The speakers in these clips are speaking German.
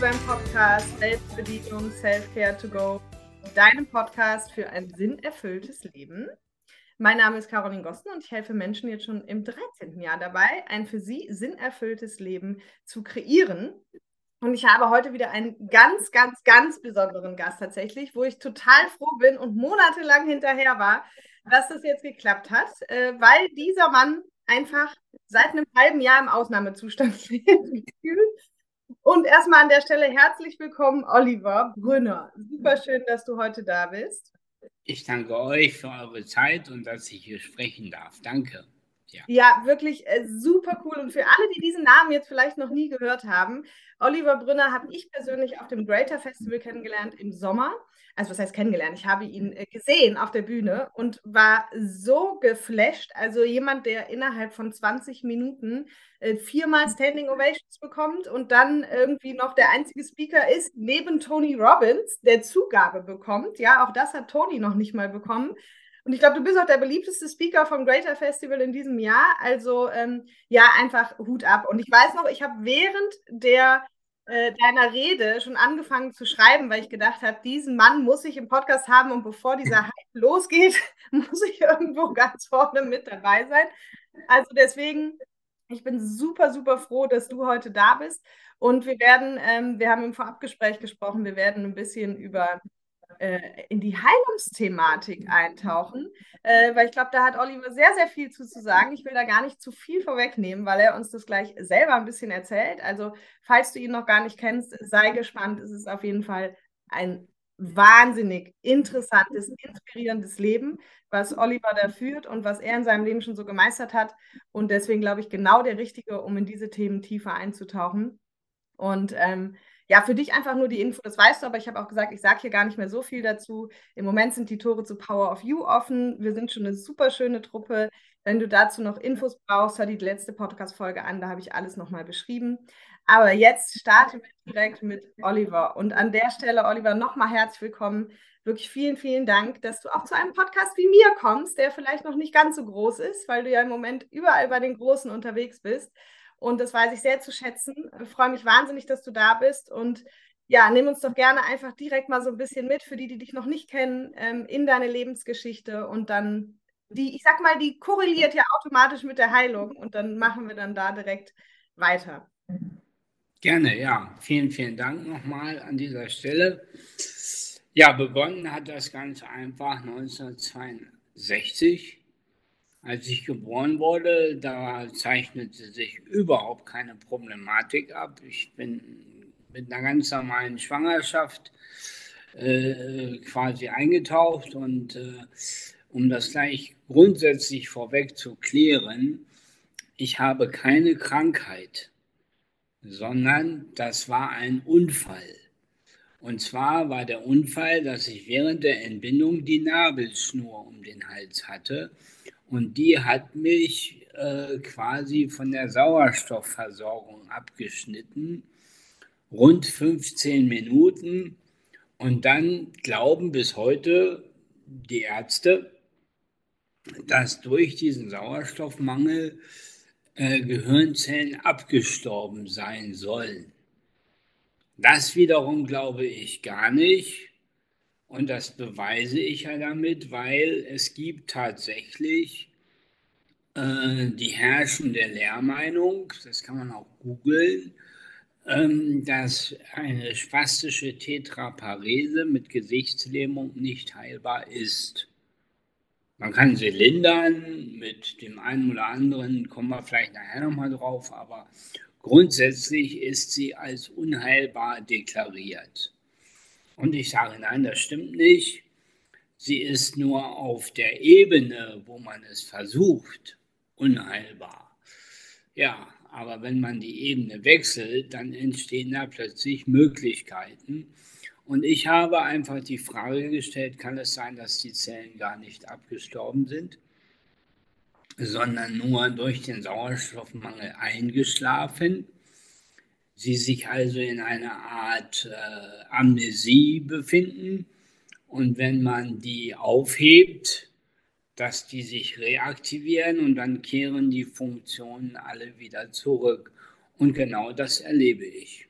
hier beim Podcast Selbstbedienung Self-Care to Go, deinem Podcast für ein sinnerfülltes Leben. Mein Name ist Caroline Gosten und ich helfe Menschen jetzt schon im 13. Jahr dabei, ein für sie sinnerfülltes Leben zu kreieren. Und ich habe heute wieder einen ganz, ganz, ganz besonderen Gast tatsächlich, wo ich total froh bin und monatelang hinterher war, dass das jetzt geklappt hat, äh, weil dieser Mann einfach seit einem halben Jahr im Ausnahmezustand lebt. Und erstmal an der Stelle herzlich willkommen, Oliver Brünner. Super schön, dass du heute da bist. Ich danke euch für eure Zeit und dass ich hier sprechen darf. Danke. Ja, ja wirklich äh, super cool. Und für alle, die diesen Namen jetzt vielleicht noch nie gehört haben, Oliver Brünner habe ich persönlich auf dem Greater Festival kennengelernt im Sommer. Also was heißt kennengelernt? Ich habe ihn äh, gesehen auf der Bühne und war so geflasht. Also jemand, der innerhalb von 20 Minuten äh, viermal Standing Ovations bekommt und dann irgendwie noch der einzige Speaker ist, neben Tony Robbins, der Zugabe bekommt. Ja, auch das hat Tony noch nicht mal bekommen. Und ich glaube, du bist auch der beliebteste Speaker vom Greater Festival in diesem Jahr. Also ähm, ja, einfach Hut ab. Und ich weiß noch, ich habe während der äh, deiner Rede schon angefangen zu schreiben, weil ich gedacht habe, diesen Mann muss ich im Podcast haben und bevor dieser Hype losgeht, muss ich irgendwo ganz vorne mit dabei sein. Also deswegen, ich bin super, super froh, dass du heute da bist. Und wir werden, ähm, wir haben im Vorabgespräch gesprochen, wir werden ein bisschen über äh, in die Heilungsthematik eintauchen, äh, weil ich glaube, da hat Oliver sehr, sehr viel zu, zu sagen. Ich will da gar nicht zu viel vorwegnehmen, weil er uns das gleich selber ein bisschen erzählt. Also, falls du ihn noch gar nicht kennst, sei gespannt. Es ist auf jeden Fall ein wahnsinnig interessantes, inspirierendes Leben, was Oliver da führt und was er in seinem Leben schon so gemeistert hat. Und deswegen glaube ich genau der Richtige, um in diese Themen tiefer einzutauchen. Und ähm, ja, für dich einfach nur die Info, das weißt du, aber ich habe auch gesagt, ich sage hier gar nicht mehr so viel dazu. Im Moment sind die Tore zu Power of You offen. Wir sind schon eine super schöne Truppe. Wenn du dazu noch Infos brauchst, hör die letzte Podcast-Folge an, da habe ich alles nochmal beschrieben. Aber jetzt starten wir direkt mit Oliver. Und an der Stelle, Oliver, nochmal herzlich willkommen. Wirklich vielen, vielen Dank, dass du auch zu einem Podcast wie mir kommst, der vielleicht noch nicht ganz so groß ist, weil du ja im Moment überall bei den Großen unterwegs bist. Und das weiß ich sehr zu schätzen. Ich freue mich wahnsinnig, dass du da bist. Und ja, nimm uns doch gerne einfach direkt mal so ein bisschen mit, für die, die dich noch nicht kennen, ähm, in deine Lebensgeschichte. Und dann, die, ich sag mal, die korreliert ja automatisch mit der Heilung. Und dann machen wir dann da direkt weiter. Gerne, ja. Vielen, vielen Dank nochmal an dieser Stelle. Ja, begonnen hat das ganz einfach 1962 als ich geboren wurde, da zeichnete sich überhaupt keine Problematik ab. Ich bin mit einer ganz normalen Schwangerschaft äh, quasi eingetaucht und äh, um das gleich grundsätzlich vorweg zu klären, ich habe keine Krankheit, sondern das war ein Unfall. Und zwar war der Unfall, dass ich während der Entbindung die Nabelschnur um den Hals hatte und die hat mich äh, quasi von der Sauerstoffversorgung abgeschnitten, rund 15 Minuten. Und dann glauben bis heute die Ärzte, dass durch diesen Sauerstoffmangel äh, Gehirnzellen abgestorben sein sollen. Das wiederum glaube ich gar nicht. Und das beweise ich ja damit, weil es gibt tatsächlich äh, die herrschende Lehrmeinung, das kann man auch googeln, ähm, dass eine spastische Tetraparese mit Gesichtslähmung nicht heilbar ist. Man kann sie lindern mit dem einen oder anderen, kommen wir vielleicht nachher nochmal drauf, aber grundsätzlich ist sie als unheilbar deklariert. Und ich sage, nein, das stimmt nicht. Sie ist nur auf der Ebene, wo man es versucht, unheilbar. Ja, aber wenn man die Ebene wechselt, dann entstehen da plötzlich Möglichkeiten. Und ich habe einfach die Frage gestellt, kann es sein, dass die Zellen gar nicht abgestorben sind, sondern nur durch den Sauerstoffmangel eingeschlafen? Sie sich also in einer Art äh, Amnesie befinden und wenn man die aufhebt, dass die sich reaktivieren und dann kehren die Funktionen alle wieder zurück. Und genau das erlebe ich.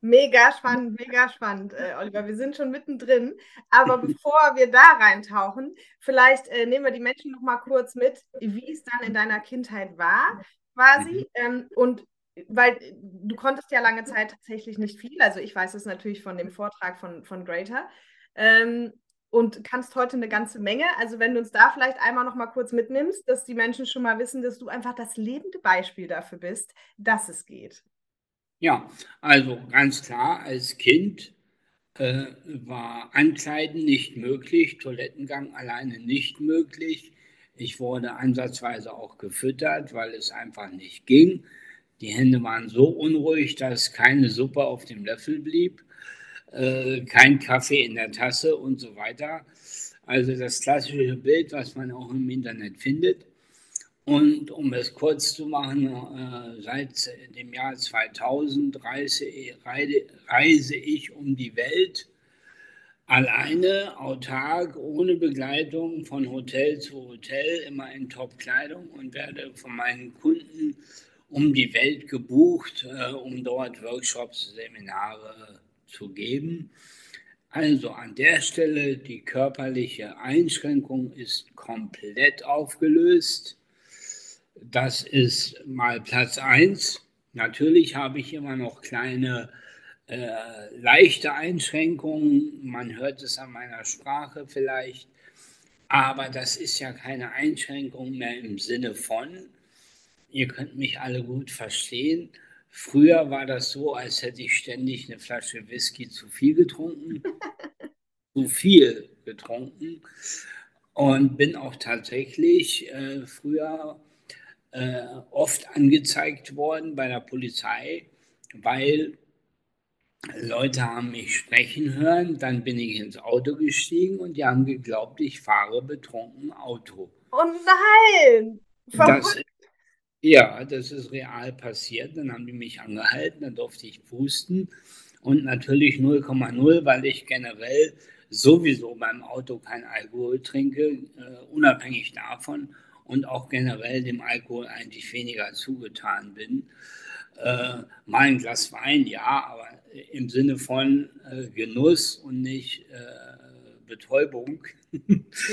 Mega spannend, mega spannend, äh, Oliver. Wir sind schon mittendrin. Aber bevor wir da reintauchen, vielleicht äh, nehmen wir die Menschen noch mal kurz mit, wie es dann in deiner Kindheit war, quasi. Mhm. Ähm, und weil du konntest ja lange Zeit tatsächlich nicht viel. Also ich weiß es natürlich von dem Vortrag von, von Greater. Ähm, und kannst heute eine ganze Menge. Also wenn du uns da vielleicht einmal noch mal kurz mitnimmst, dass die Menschen schon mal wissen, dass du einfach das lebende Beispiel dafür bist, dass es geht. Ja, also ganz klar, als Kind äh, war Ankleiden nicht möglich, Toilettengang alleine nicht möglich. Ich wurde ansatzweise auch gefüttert, weil es einfach nicht ging. Die Hände waren so unruhig, dass keine Suppe auf dem Löffel blieb, äh, kein Kaffee in der Tasse und so weiter. Also das klassische Bild, was man auch im Internet findet. Und um es kurz zu machen, äh, seit dem Jahr 2000 reise, reise ich um die Welt alleine, autark, ohne Begleitung von Hotel zu Hotel, immer in Top-Kleidung und werde von meinen Kunden um die Welt gebucht, äh, um dort Workshops, Seminare zu geben. Also an der Stelle, die körperliche Einschränkung ist komplett aufgelöst. Das ist mal Platz 1. Natürlich habe ich immer noch kleine äh, leichte Einschränkungen. Man hört es an meiner Sprache vielleicht. Aber das ist ja keine Einschränkung mehr im Sinne von, ihr könnt mich alle gut verstehen. Früher war das so, als hätte ich ständig eine Flasche Whisky zu viel getrunken. zu viel getrunken. Und bin auch tatsächlich äh, früher äh, oft angezeigt worden bei der Polizei, weil Leute haben mich sprechen hören, dann bin ich ins Auto gestiegen und die haben geglaubt, ich fahre betrunken Auto. Oh nein! Das, ja, das ist real passiert. Dann haben die mich angehalten, dann durfte ich pusten und natürlich 0,0, weil ich generell sowieso beim Auto kein Alkohol trinke, äh, unabhängig davon und auch generell dem Alkohol eigentlich weniger zugetan bin. Äh, mal ein Glas Wein, ja, aber im Sinne von äh, Genuss und nicht äh, Betäubung.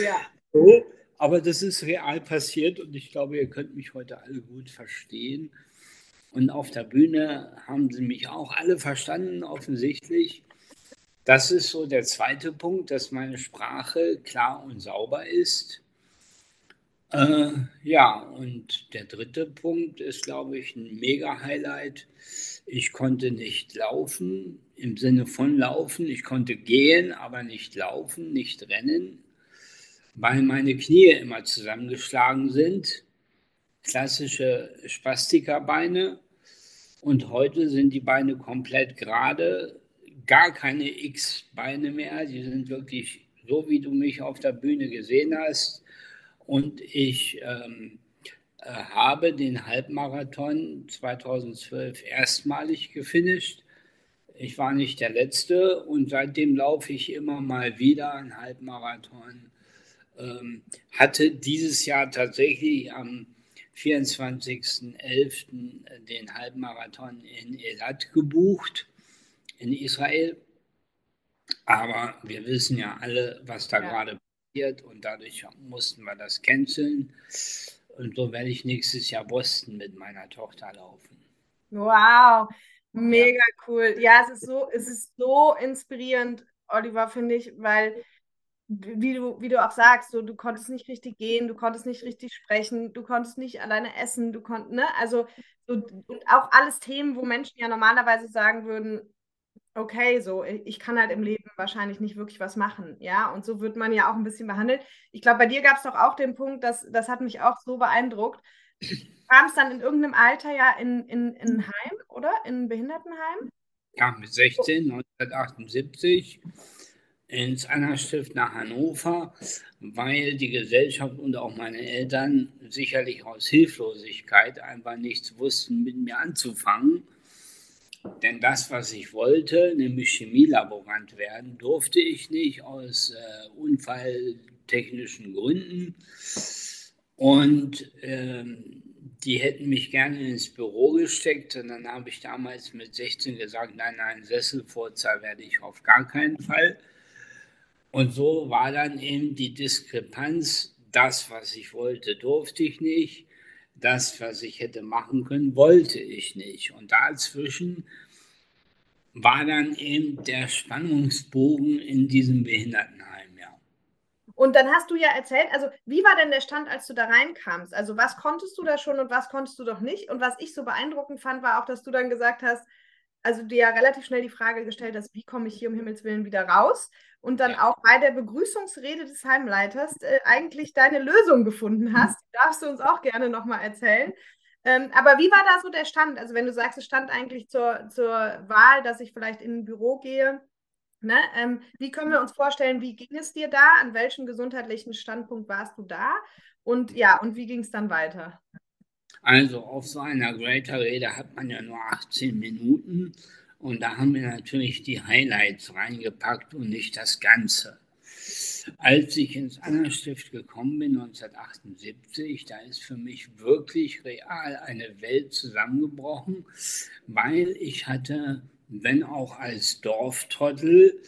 Ja. so, aber das ist real passiert und ich glaube, ihr könnt mich heute alle gut verstehen. Und auf der Bühne haben sie mich auch alle verstanden, offensichtlich. Das ist so der zweite Punkt, dass meine Sprache klar und sauber ist. Äh, ja, und der dritte Punkt ist, glaube ich, ein Mega-Highlight. Ich konnte nicht laufen im Sinne von laufen. Ich konnte gehen, aber nicht laufen, nicht rennen, weil meine Knie immer zusammengeschlagen sind. Klassische Spastikerbbeine. Und heute sind die Beine komplett gerade, gar keine X-Beine mehr. Die sind wirklich so, wie du mich auf der Bühne gesehen hast und ich ähm, äh, habe den Halbmarathon 2012 erstmalig gefinisht. Ich war nicht der Letzte und seitdem laufe ich immer mal wieder einen Halbmarathon. Ähm, hatte dieses Jahr tatsächlich am 24.11. den Halbmarathon in Elat gebucht, in Israel. Aber wir wissen ja alle, was da ja. gerade und dadurch mussten wir das canceln. Und so werde ich nächstes Jahr Boston mit meiner Tochter laufen. Wow, mega ja. cool. Ja, es ist so, es ist so inspirierend, Oliver, finde ich, weil wie du, wie du auch sagst, so, du konntest nicht richtig gehen, du konntest nicht richtig sprechen, du konntest nicht alleine essen, du konntest, ne, also so, und auch alles Themen, wo Menschen ja normalerweise sagen würden, okay, so, ich kann halt im Leben wahrscheinlich nicht wirklich was machen, ja, und so wird man ja auch ein bisschen behandelt. Ich glaube, bei dir gab es doch auch den Punkt, dass, das hat mich auch so beeindruckt. Kam es dann in irgendeinem Alter ja in, in, in ein Heim, oder? In ein Behindertenheim? Ja, mit 16, 1978 ins Anna-Stift nach Hannover, weil die Gesellschaft und auch meine Eltern sicherlich aus Hilflosigkeit einfach nichts wussten, mit mir anzufangen denn das, was ich wollte, nämlich Chemielaborant werden, durfte ich nicht aus äh, unfalltechnischen Gründen. Und ähm, die hätten mich gerne ins Büro gesteckt und dann habe ich damals mit 16 gesagt, nein, nein, Sesselfurzer werde ich auf gar keinen Fall. Und so war dann eben die Diskrepanz, das, was ich wollte, durfte ich nicht, das, was ich hätte machen können, wollte ich nicht. Und dazwischen war dann eben der Spannungsbogen in diesem Behindertenheim, ja. Und dann hast du ja erzählt, also wie war denn der Stand, als du da reinkamst? Also was konntest du da schon und was konntest du doch nicht? Und was ich so beeindruckend fand, war auch, dass du dann gesagt hast, also dir ja relativ schnell die Frage gestellt hast, wie komme ich hier um Himmels Willen wieder raus? Und dann ja. auch bei der Begrüßungsrede des Heimleiters äh, eigentlich deine Lösung gefunden hast. Die darfst du uns auch gerne nochmal erzählen. Ähm, aber wie war da so der Stand? Also wenn du sagst, es stand eigentlich zur, zur Wahl, dass ich vielleicht in ein Büro gehe, ne? Ähm, wie können wir uns vorstellen, wie ging es dir da? An welchem gesundheitlichen Standpunkt warst du da? Und ja, und wie ging es dann weiter? Also auf so einer Greater-Rede hat man ja nur 18 Minuten und da haben wir natürlich die Highlights reingepackt und nicht das Ganze. Als ich ins Anna-Stift gekommen bin, 1978, da ist für mich wirklich real eine Welt zusammengebrochen, weil ich hatte, wenn auch als Dorftrottel,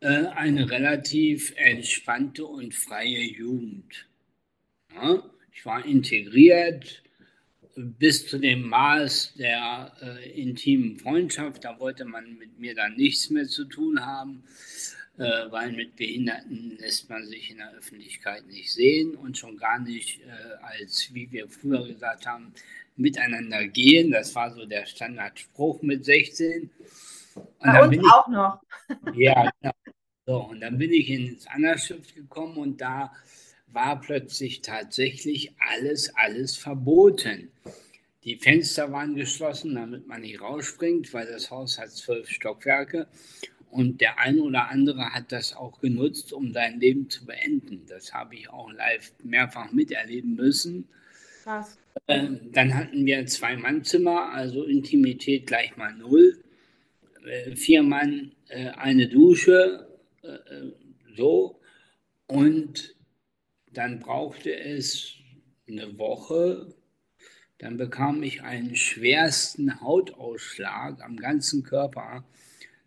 äh, eine relativ entspannte und freie Jugend. Ich war integriert bis zu dem Maß der äh, intimen Freundschaft. Da wollte man mit mir dann nichts mehr zu tun haben äh, weil mit Behinderten lässt man sich in der Öffentlichkeit nicht sehen und schon gar nicht äh, als, wie wir früher gesagt haben, miteinander gehen. Das war so der Standardspruch mit 16. Und Bei uns ich, auch noch. ja, genau. So, und dann bin ich ins Anna-Schiff gekommen und da war plötzlich tatsächlich alles, alles verboten. Die Fenster waren geschlossen, damit man nicht rausspringt, weil das Haus hat zwölf Stockwerke. Und der eine oder andere hat das auch genutzt, um sein Leben zu beenden. Das habe ich auch live mehrfach miterleben müssen. Krass. Ähm, dann hatten wir zwei Mannzimmer, also Intimität gleich mal null. Äh, vier Mann, äh, eine Dusche, äh, so. Und dann brauchte es eine Woche. Dann bekam ich einen schwersten Hautausschlag am ganzen Körper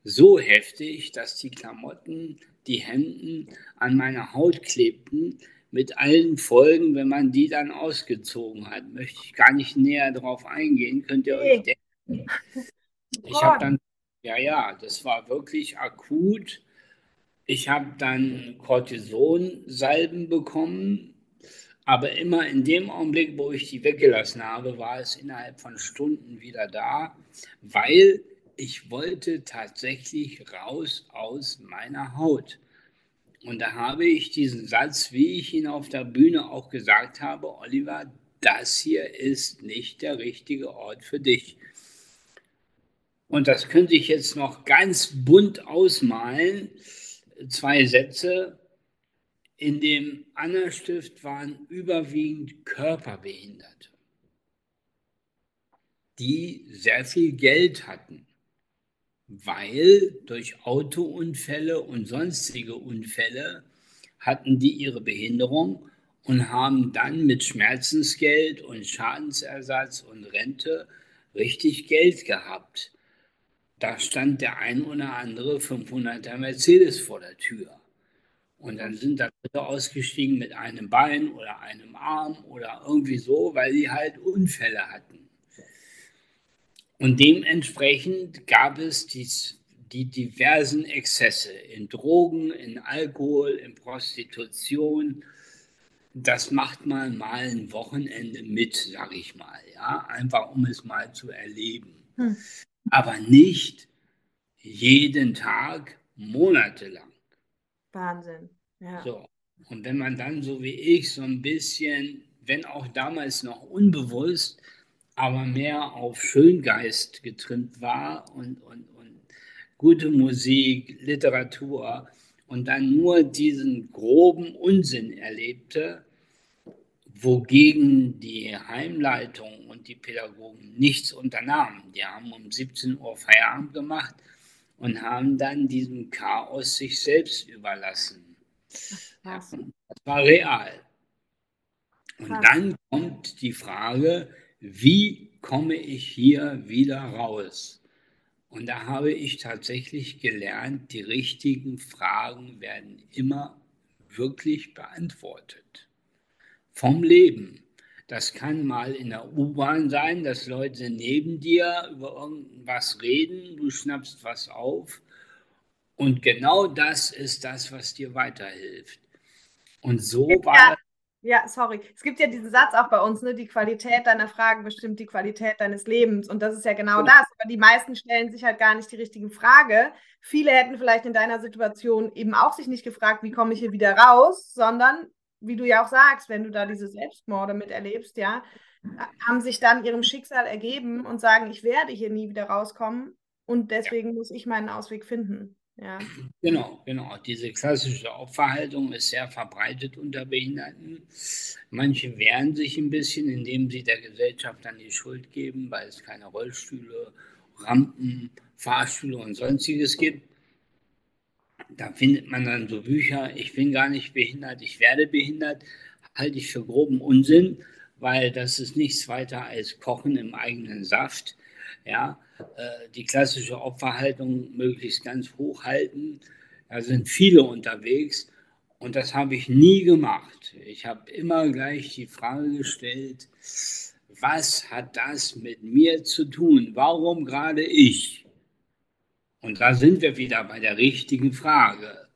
so heftig, dass die Klamotten, die Hemden an meiner Haut klebten, mit allen Folgen, wenn man die dann ausgezogen hat. Möchte ich gar nicht näher darauf eingehen, könnt ihr euch denken. Ich habe dann, ja, ja, das war wirklich akut. Ich habe dann Cortisonsalben bekommen, aber immer in dem Augenblick, wo ich die weggelassen habe, war es innerhalb von Stunden wieder da, weil ich wollte tatsächlich raus aus meiner Haut. Und da habe ich diesen Satz, wie ich ihn auf der Bühne auch gesagt habe, Oliver, das hier ist nicht der richtige Ort für dich. Und das könnte ich jetzt noch ganz bunt ausmalen. Zwei Sätze. In dem Anna-Stift waren überwiegend Körperbehinderte, die sehr viel Geld hatten weil durch Autounfälle und sonstige Unfälle hatten die ihre Behinderung und haben dann mit Schmerzensgeld und Schadensersatz und Rente richtig Geld gehabt. Da stand der ein oder andere 500er Mercedes vor der Tür. Und dann sind da Leute ausgestiegen mit einem Bein oder einem Arm oder irgendwie so, weil sie halt Unfälle hatten. Und dementsprechend gab es dies, die diversen Exzesse in Drogen, in Alkohol, in Prostitution. Das macht man mal ein Wochenende mit, sag ich mal, ja, einfach um es mal zu erleben. Hm. Aber nicht jeden Tag monatelang. Wahnsinn. Ja. So. Und wenn man dann so wie ich so ein bisschen, wenn auch damals noch unbewusst, aber mehr auf Schöngeist getrimmt war und, und, und gute Musik, Literatur und dann nur diesen groben Unsinn erlebte, wogegen die Heimleitung und die Pädagogen nichts unternahmen. Die haben um 17 Uhr Feierabend gemacht und haben dann diesem Chaos sich selbst überlassen. Das war real. Und dann kommt die Frage, wie komme ich hier wieder raus? Und da habe ich tatsächlich gelernt, die richtigen Fragen werden immer wirklich beantwortet. Vom Leben. Das kann mal in der U-Bahn sein, dass Leute neben dir über irgendwas reden, du schnappst was auf. Und genau das ist das, was dir weiterhilft. Und so war ja. Ja, sorry. Es gibt ja diesen Satz auch bei uns, ne? Die Qualität deiner Fragen bestimmt die Qualität deines Lebens. Und das ist ja genau ja. das. Aber die meisten stellen sich halt gar nicht die richtigen Frage. Viele hätten vielleicht in deiner Situation eben auch sich nicht gefragt, wie komme ich hier wieder raus, sondern wie du ja auch sagst, wenn du da diese Selbstmorde miterlebst, ja, haben sich dann ihrem Schicksal ergeben und sagen, ich werde hier nie wieder rauskommen und deswegen ja. muss ich meinen Ausweg finden. Ja. Genau, genau. Diese klassische Opferhaltung ist sehr verbreitet unter Behinderten. Manche wehren sich ein bisschen, indem sie der Gesellschaft dann die Schuld geben, weil es keine Rollstühle, Rampen, Fahrstühle und sonstiges gibt. Da findet man dann so Bücher, ich bin gar nicht behindert, ich werde behindert, halte ich für groben Unsinn, weil das ist nichts weiter als Kochen im eigenen Saft. Ja, äh, die klassische Opferhaltung möglichst ganz hoch halten. Da sind viele unterwegs und das habe ich nie gemacht. Ich habe immer gleich die Frage gestellt, was hat das mit mir zu tun? Warum gerade ich? Und da sind wir wieder bei der richtigen Frage.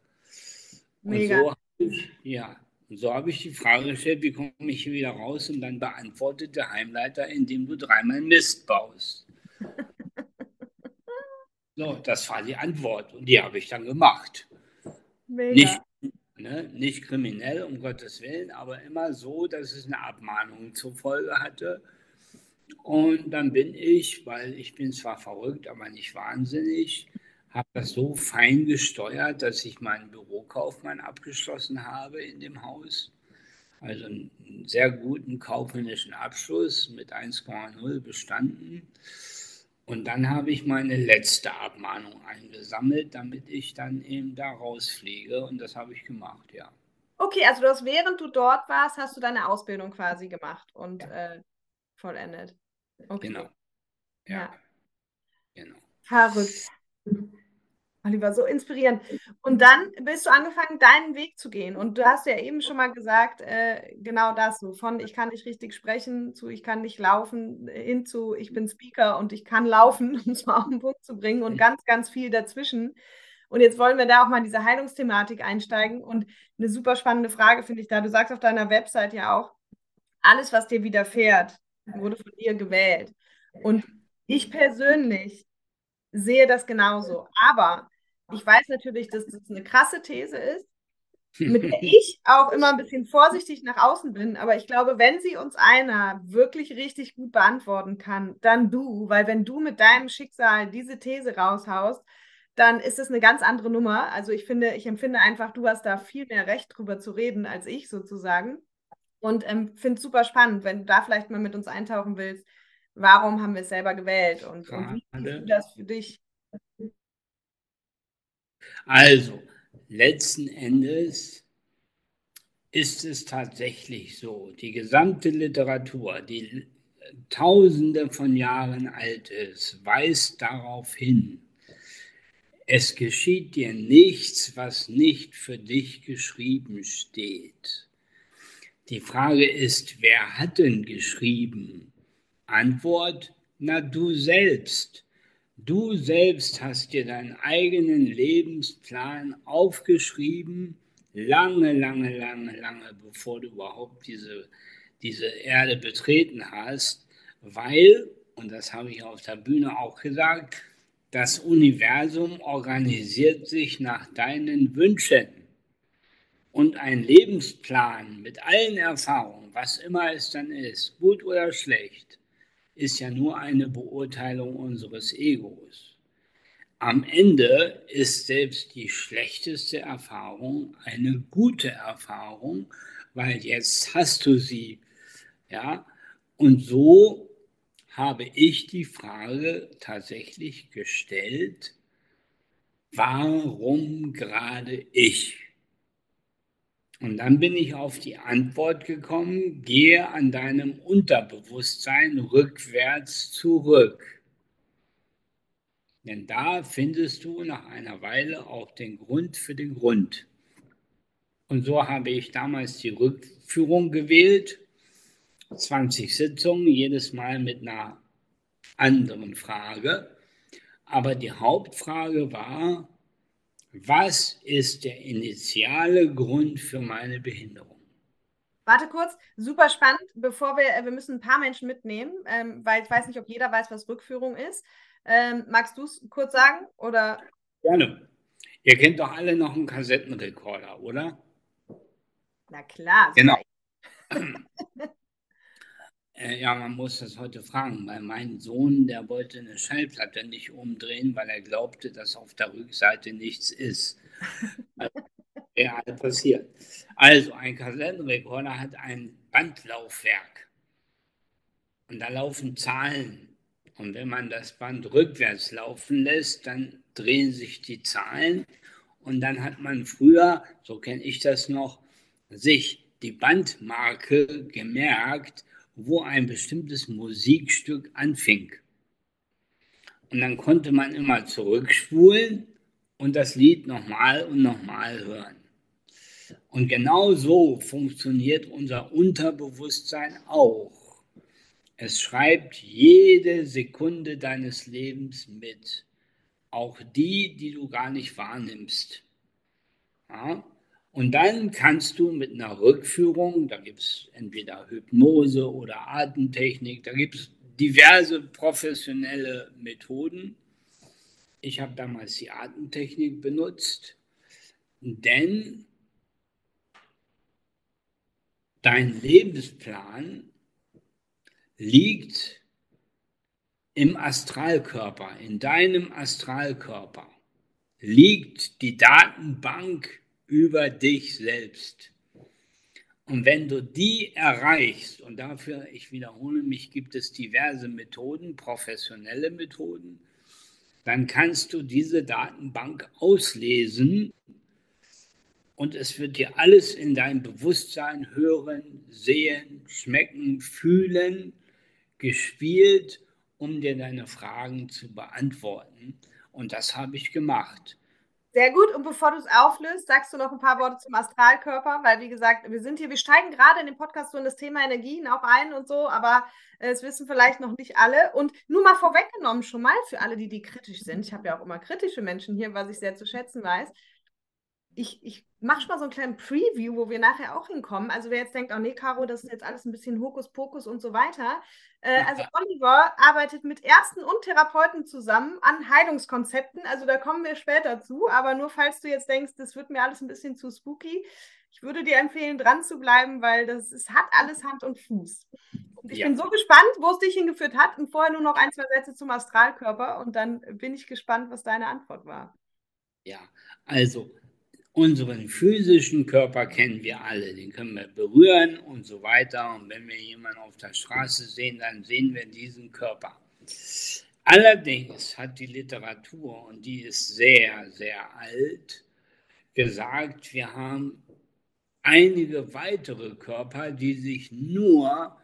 Mega. Und so ich, ja, und so habe ich die Frage gestellt, wie komme ich hier wieder raus? Und dann beantwortet der Heimleiter, indem du dreimal Mist baust. So, das war die Antwort und die habe ich dann gemacht. Mega. Nicht, ne, nicht kriminell, um Gottes Willen, aber immer so, dass es eine Abmahnung zur Folge hatte. Und dann bin ich, weil ich bin zwar verrückt, aber nicht wahnsinnig, habe das so fein gesteuert, dass ich meinen Bürokaufmann abgeschlossen habe in dem Haus. Also einen sehr guten kaufmännischen Abschluss mit 1,0 bestanden. Und dann habe ich meine letzte Abmahnung eingesammelt, damit ich dann eben da rausfliege. Und das habe ich gemacht, ja. Okay, also du hast, während du dort warst, hast du deine Ausbildung quasi gemacht und ja. äh, vollendet. Okay. Genau. Ja. ja. Genau. Verrückt. Oliver, so inspirierend. Und dann bist du angefangen, deinen Weg zu gehen. Und du hast ja eben schon mal gesagt, äh, genau das, so von ich kann nicht richtig sprechen zu ich kann nicht laufen, hin zu ich bin Speaker und ich kann laufen, um es mal auf den Punkt zu bringen und ganz, ganz viel dazwischen. Und jetzt wollen wir da auch mal in diese Heilungsthematik einsteigen. Und eine super spannende Frage finde ich da. Du sagst auf deiner Website ja auch, alles, was dir widerfährt, wurde von dir gewählt. Und ich persönlich sehe das genauso. Aber ich weiß natürlich, dass das eine krasse These ist, mit der ich auch immer ein bisschen vorsichtig nach außen bin. Aber ich glaube, wenn sie uns einer wirklich richtig gut beantworten kann, dann du, weil wenn du mit deinem Schicksal diese These raushaust, dann ist es eine ganz andere Nummer. Also ich finde, ich empfinde einfach, du hast da viel mehr Recht drüber zu reden als ich sozusagen. Und ähm, finde es super spannend, wenn du da vielleicht mal mit uns eintauchen willst. Warum haben wir es selber gewählt und, und wie siehst du das für dich? Also, letzten Endes ist es tatsächlich so, die gesamte Literatur, die tausende von Jahren alt ist, weist darauf hin, es geschieht dir nichts, was nicht für dich geschrieben steht. Die Frage ist, wer hat denn geschrieben? Antwort, na du selbst. Du selbst hast dir deinen eigenen Lebensplan aufgeschrieben, lange, lange, lange, lange, bevor du überhaupt diese, diese Erde betreten hast, weil, und das habe ich auf der Bühne auch gesagt, das Universum organisiert sich nach deinen Wünschen. Und ein Lebensplan mit allen Erfahrungen, was immer es dann ist, gut oder schlecht, ist ja nur eine Beurteilung unseres Egos. Am Ende ist selbst die schlechteste Erfahrung eine gute Erfahrung, weil jetzt hast du sie. Ja? Und so habe ich die Frage tatsächlich gestellt, warum gerade ich? Und dann bin ich auf die Antwort gekommen, gehe an deinem Unterbewusstsein rückwärts zurück. Denn da findest du nach einer Weile auch den Grund für den Grund. Und so habe ich damals die Rückführung gewählt. 20 Sitzungen, jedes Mal mit einer anderen Frage. Aber die Hauptfrage war, was ist der initiale Grund für meine Behinderung? Warte kurz, super spannend, bevor wir, wir müssen ein paar Menschen mitnehmen, ähm, weil ich weiß nicht, ob jeder weiß, was Rückführung ist. Ähm, magst du es kurz sagen? Oder? Gerne. Ihr kennt doch alle noch einen Kassettenrekorder, oder? Na klar. Genau. Äh, ja, man muss das heute fragen, weil mein Sohn, der wollte eine Schallplatte nicht umdrehen, weil er glaubte, dass auf der Rückseite nichts ist. ja, passiert. Also, ein Kassettenrekorder hat ein Bandlaufwerk. Und da laufen Zahlen. Und wenn man das Band rückwärts laufen lässt, dann drehen sich die Zahlen. Und dann hat man früher, so kenne ich das noch, sich die Bandmarke gemerkt wo ein bestimmtes Musikstück anfing. Und dann konnte man immer zurückspulen und das Lied nochmal und nochmal hören. Und genau so funktioniert unser Unterbewusstsein auch. Es schreibt jede Sekunde deines Lebens mit, auch die, die du gar nicht wahrnimmst. Ja? Und dann kannst du mit einer Rückführung, da gibt es entweder Hypnose oder Atemtechnik, da gibt es diverse professionelle Methoden. Ich habe damals die Atemtechnik benutzt, denn dein Lebensplan liegt im Astralkörper, in deinem Astralkörper liegt die Datenbank über dich selbst. Und wenn du die erreichst, und dafür, ich wiederhole mich, gibt es diverse Methoden, professionelle Methoden, dann kannst du diese Datenbank auslesen und es wird dir alles in dein Bewusstsein hören, sehen, schmecken, fühlen, gespielt, um dir deine Fragen zu beantworten. Und das habe ich gemacht. Sehr gut. Und bevor du es auflöst, sagst du noch ein paar Worte zum Astralkörper, weil wie gesagt, wir sind hier, wir steigen gerade in dem Podcast so in das Thema Energien auch ein und so, aber äh, es wissen vielleicht noch nicht alle. Und nur mal vorweggenommen schon mal für alle, die, die kritisch sind. Ich habe ja auch immer kritische Menschen hier, was ich sehr zu schätzen weiß ich, ich mache schon mal so einen kleinen Preview, wo wir nachher auch hinkommen. Also wer jetzt denkt, oh nee, Caro, das ist jetzt alles ein bisschen Hokuspokus und so weiter. Äh, also Oliver arbeitet mit Ärzten und Therapeuten zusammen an Heilungskonzepten. Also da kommen wir später zu. Aber nur falls du jetzt denkst, das wird mir alles ein bisschen zu spooky, ich würde dir empfehlen, dran zu bleiben, weil das ist, hat alles Hand und Fuß. Und ich ja. bin so gespannt, wo es dich hingeführt hat. Und vorher nur noch ein, zwei Sätze zum Astralkörper. Und dann bin ich gespannt, was deine Antwort war. Ja, also Unseren physischen Körper kennen wir alle, den können wir berühren und so weiter. Und wenn wir jemanden auf der Straße sehen, dann sehen wir diesen Körper. Allerdings hat die Literatur, und die ist sehr, sehr alt, gesagt, wir haben einige weitere Körper, die sich nur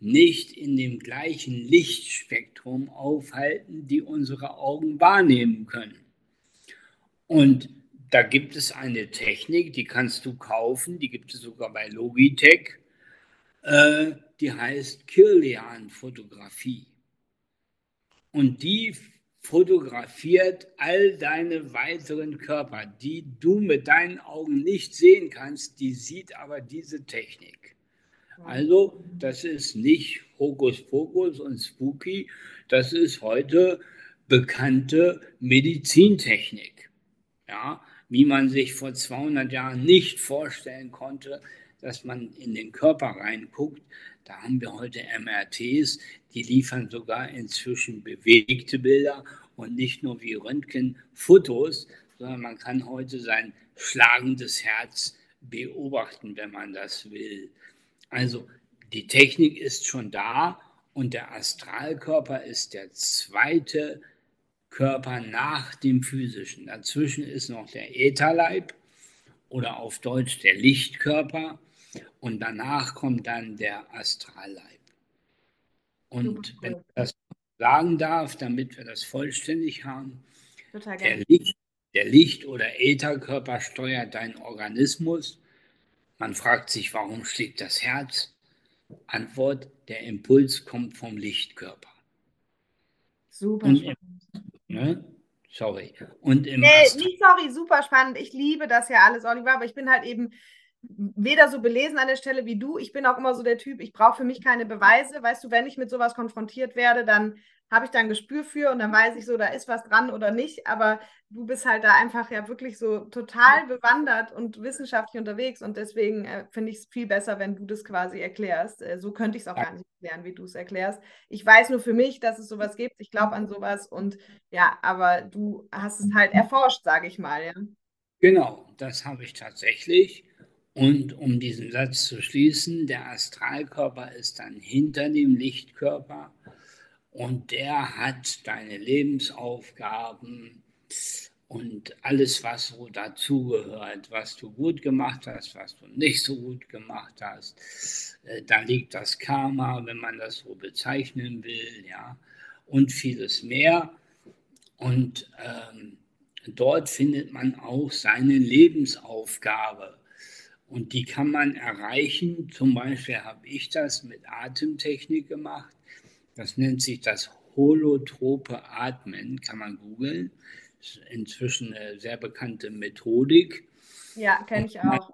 nicht in dem gleichen Lichtspektrum aufhalten, die unsere Augen wahrnehmen können. Und da gibt es eine Technik, die kannst du kaufen, die gibt es sogar bei Logitech, äh, die heißt Kirlian-Fotografie. Und die fotografiert all deine weiteren Körper, die du mit deinen Augen nicht sehen kannst, die sieht aber diese Technik. Also, das ist nicht Hokuspokus und Spooky, das ist heute bekannte Medizintechnik. Ja, wie man sich vor 200 Jahren nicht vorstellen konnte, dass man in den Körper reinguckt. Da haben wir heute MRTs, die liefern sogar inzwischen bewegte Bilder und nicht nur wie Röntgen Fotos, sondern man kann heute sein schlagendes Herz beobachten, wenn man das will. Also die Technik ist schon da und der Astralkörper ist der zweite Körper nach dem physischen. Dazwischen ist noch der Ätherleib oder auf Deutsch der Lichtkörper und danach kommt dann der Astralleib. Und wenn ich das sagen darf, damit wir das vollständig haben, der Licht, der Licht- oder Ätherkörper steuert deinen Organismus. Man fragt sich, warum schlägt das Herz? Antwort, der Impuls kommt vom Lichtkörper. Super. Und Ne? Sorry. Und im nee, nicht sorry, super spannend. Ich liebe das ja alles, Oliver, aber ich bin halt eben weder so belesen an der Stelle wie du. Ich bin auch immer so der Typ, ich brauche für mich keine Beweise. Weißt du, wenn ich mit sowas konfrontiert werde, dann habe ich da ein Gespür für und dann weiß ich so, da ist was dran oder nicht. Aber du bist halt da einfach ja wirklich so total bewandert und wissenschaftlich unterwegs und deswegen äh, finde ich es viel besser, wenn du das quasi erklärst. Äh, so könnte ich es auch ja. gar nicht erklären, wie du es erklärst. Ich weiß nur für mich, dass es sowas gibt. Ich glaube an sowas und ja, aber du hast es halt erforscht, sage ich mal. Ja. Genau, das habe ich tatsächlich. Und um diesen Satz zu schließen, der Astralkörper ist dann hinter dem Lichtkörper und der hat deine Lebensaufgaben und alles, was so dazugehört, was du gut gemacht hast, was du nicht so gut gemacht hast. Äh, da liegt das Karma, wenn man das so bezeichnen will, ja, und vieles mehr. Und ähm, dort findet man auch seine Lebensaufgabe. Und die kann man erreichen. Zum Beispiel habe ich das mit Atemtechnik gemacht. Das nennt sich das holotrope Atmen, kann man googeln. Ist inzwischen eine sehr bekannte Methodik. Ja, kenne ich auch.